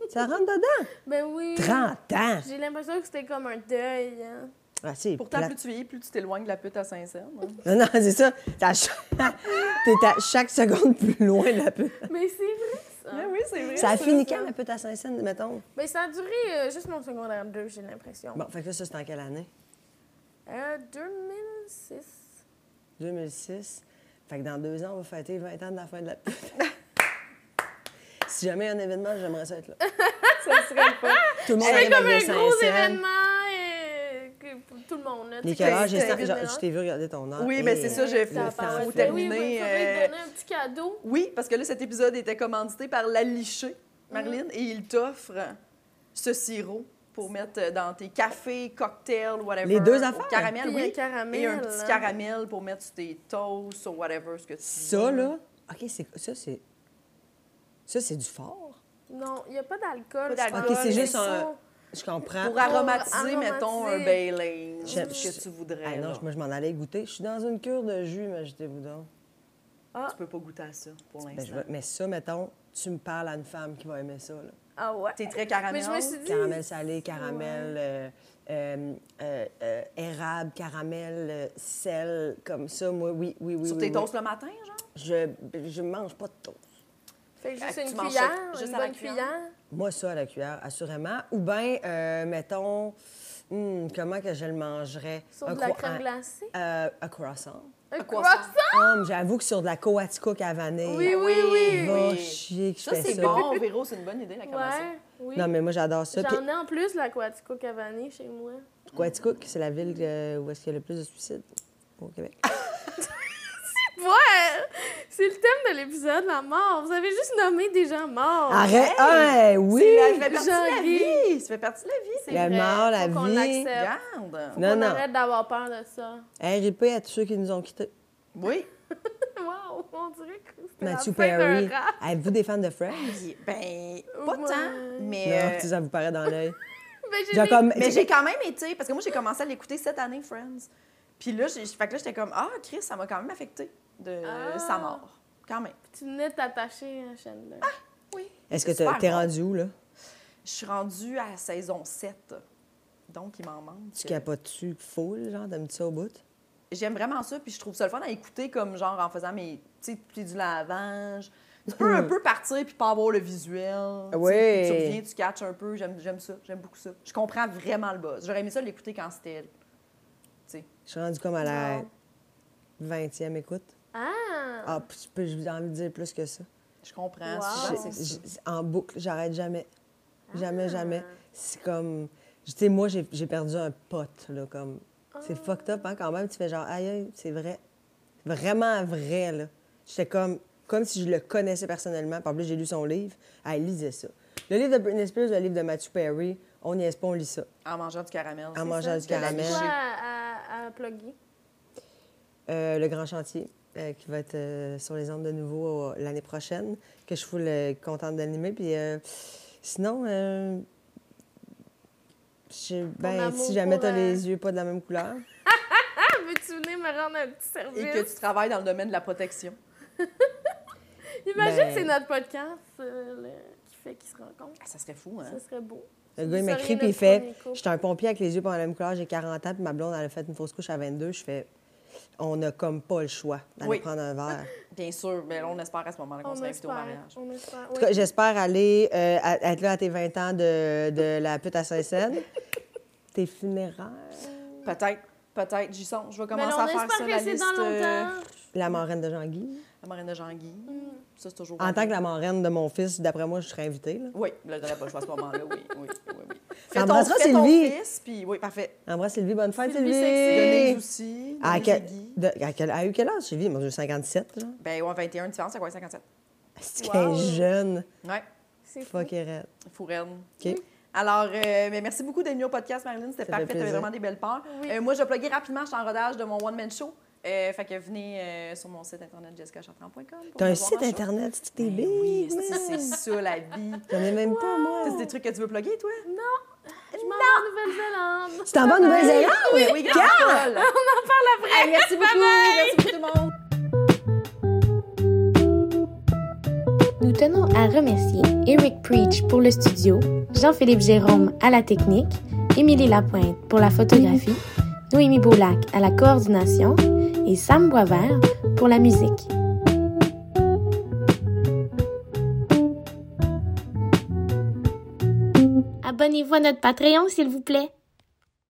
ça rentre dedans? [laughs] Ben oui. 30 ans! J'ai l'impression que c'était comme un deuil. hein. Ah, c'est Pourtant, plus tu vieillis, plus tu t'éloignes de la pute à Saint-Saëns. hein. [laughs] Non, non, c'est ça. T'es à, chaque... [laughs] T'es à chaque seconde plus loin de la pute. Mais c'est vrai, ça. Oui, c'est vrai. Ça a fini quand, la pute à Saint-Saëns, mettons? Ben, ça a duré euh, juste mon secondaire 2, j'ai l'impression. Bon, fait que là, ça, c'est en quelle année? Euh, 2006. 2006. Fait que dans deux ans, on va fêter 20 ans de la fin de la pute. [laughs] si jamais il y a un événement, j'aimerais ça être là. [laughs] Ça serait pas. Tout le monde C'est arrive comme un gros événement tout le monde. Là, genre, Je t'ai vu regarder ton âge. Oui, ben c'est ça, j'ai temps Oui, terminer. euh, donner un petit cadeau. Oui, parce que là, cet épisode était commandité par La Lichée, Marilyn, et il t'offre ce sirop pour mettre dans tes cafés, cocktails, whatever. Les deux affaires? Caramel, Puis oui. caramel, Et un petit hein. caramel pour mettre sur tes toasts ou whatever, ce que tu Ça, veux. là, OK, c'est ça, c'est... Ça, c'est du fort. Non, il n'y a pas d'alcool. Pas d'alcool. je OK, c'est juste Mais un... Je comprends. Pour aromatiser, aromatiser. mettons, un Baileys, J'aime- ce que tu voudrais. Ah non, moi, je m'en allais goûter. Je suis dans une cure de jus, mais vous donc. Tu peux pas goûter à ça pour Ben, l'instant. mais ça, mettons, tu me parles à une femme qui va aimer ça. Là. Ah ouais. T'es très caramel. Mais je me suis dit. Caramel salé, caramel euh, euh, euh, euh, érable, caramel, euh, sel, comme ça. Moi, oui, oui, oui. Sur oui, tes oui. toasts le matin, genre? Je je mange pas de toast. Fait que juste Ah, une cuillère, juste une bonne cuillère? cuillère. Moi, ça à la cuillère, assurément. Ou bien, euh, mettons, hmm, comment que je le mangerais? Sur Un de la crème un- glacée? euh, un croissant. Un croissant? croissant? Ah, J'avoue que sur de la coaticook à vanille. Oui, oui, oui. Va oui. chier que je Ça, fais c'est ça. bon, Véro, c'est une bonne idée, la crème glacée. Ouais, oui. Non, mais moi, j'adore ça. J'en ai en plus, la Quatico Cavani chez moi. Coaticook, c'est la ville euh, où est-ce qu'il y a le plus de suicides au Québec. Ouais! C'est le thème de l'épisode, la mort. Vous avez juste nommé des gens morts. Arrête! Ah, oui! C'est la- Ça fait partie de la vie. Ça fait partie de la vie. C'est La vrai, mort, la faut qu'on vie. l'accepte. Regarde. Non, On non. arrête d'avoir peur de ça. RIP à tous ceux qui nous ont quittés. Oui. [laughs] Wow, on dirait que c'était Matthew la fin Perry. d'un rap. Êtes-vous des fans de Friends? Ben, pas Ouais. tant, mais... Non, euh, ça vous paraît dans l'œil. [laughs] Ben, comme... Mais j'ai quand même été, parce que moi, j'ai commencé à l'écouter cette année, Friends. Puis là, j'ai- fait que là, j'étais comme, ah, Chris, ça m'a quand même affecté de Ah. sa mort. Quand même. Tu venais de t'attacher à Chandler. Oui. Est-ce que super t'es rendu où, là? Je suis rendue à la saison 7. Donc, il m'en manque. Tu capotes-tu full, genre, t'aimes-tu ça au bout? J'aime vraiment ça, puis je trouve ça le fun à écouter comme genre en faisant mes, tu sais, puis du lavage. Tu peux un peu partir puis pas avoir le visuel. tu Oui. Tu reviens, tu catches un peu. J'aime j'aime ça, j'aime beaucoup ça. Je comprends vraiment le buzz. J'aurais aimé ça l'écouter quand c'était, tu sais. Je suis rendue comme à la Wow. 20e écoute. Ah! Ah, puis je peux- j'ai envie de dire plus que ça. Je comprends. Wow. souvent, En boucle, j'arrête jamais. Jamais, Ah. jamais. C'est comme... Tu sais, moi, j'ai j'ai perdu un pote, là, comme... C'est Ah. fucked up, hein, quand même. Tu fais genre, aïe, aïe, c'est vrai. Vraiment vrai, là. J'étais comme... Comme si je le connaissais personnellement. Puis en plus, j'ai lu son livre. Ah, lisez ça. Le livre de Britney Spears, le livre de Matthew Perry, on n'y est pas, on lit ça. En mangeant du caramel. En mangeant ça, du caramel. Quoi à, à, à plugger? Euh, le grand chantier, euh, qui va être euh, sur les ondes de nouveau euh, l'année prochaine, que je suis euh, contente d'animer. Puis euh, sinon, euh, Je- ben, si jamais t'as euh, les yeux pas de la même couleur. Ah, [laughs] veux-tu venir me rendre un petit Et service? que tu travailles dans le domaine de la protection. [laughs] Imagine Ben- que c'est notre podcast euh, le- qui fait qu'ils se rencontrent. Ah, ça serait fou, hein? Ça serait beau. Le gars, il m'écrit, le puis il fait. J'étais un pompier avec les yeux pas de la même couleur, j'ai 40 ans, puis ma blonde, elle a fait une fausse couche à 22. Je fais On n'a comme pas le choix d'aller Oui. prendre un verre. [laughs] Bien sûr, mais là, on espère à ce moment-là qu'on On sera invité au espère. mariage. On espère. En tout cas, j'espère aller euh, être là à tes 20 ans de, de la pute à Saint-Saëns. [laughs] tes funérailles. Peut-être, peut-être, j'y songe. Je vais Mais commencer là, à faire espère ça, que la c'est liste. dans euh, longtemps. La marraine de Jean-Guy. la marraine de Jean-Guy. Ça, c'est toujours... En tant que la marraine de mon fils, d'après moi, je serais invitée. Là. Oui, là, j'aurais pas le choix à ce moment-là, oui, oui, oui, oui. [laughs] Fais ton, T'embrasseras fais ton Sylvie. fils, puis oui, parfait. Embrasse Sylvie, bonne fête, Sylvie Sylvie. aussi, À quel, de- à eu quel âge, Sylvie? Moi, j'ai 57. Là. Ben, ouais, 21 différence, c'est quoi, 57? C'est qu'elle Wow. est jeune? Ouais, C'est fou. Fuck et raide. fourraine. OK. Alors, euh, mais merci beaucoup d'être venue au podcast, Marilyn. C'était parfait. Tu vraiment des belles parts. Oui. Euh, moi, je vais plugger rapidement. Je suis en rodage de mon one-man show. Euh, fait que venez euh, sur mon site internet jessicachartrand.com. T'as un site internet, c'est t'es Ben big, Oui, c'est c'est ça la vie. J'en ai même pas, moi. T'as des trucs que tu veux plugger, toi? Je m'en vais en Nouvelle-Zélande. Tu t'en vas en Nouvelle-Zélande? Oui, oui, grave. On en parle après. merci beaucoup. Merci beaucoup, tout le monde. Nous tenons à remercier Eric Preach pour le studio, Jean-Philippe Jérôme à la technique, Émilie Lapointe pour la photographie, Noémie Boulac à la coordination et Sam Boisvert pour la musique. Abonnez-vous à notre Patreon, s'il vous plaît.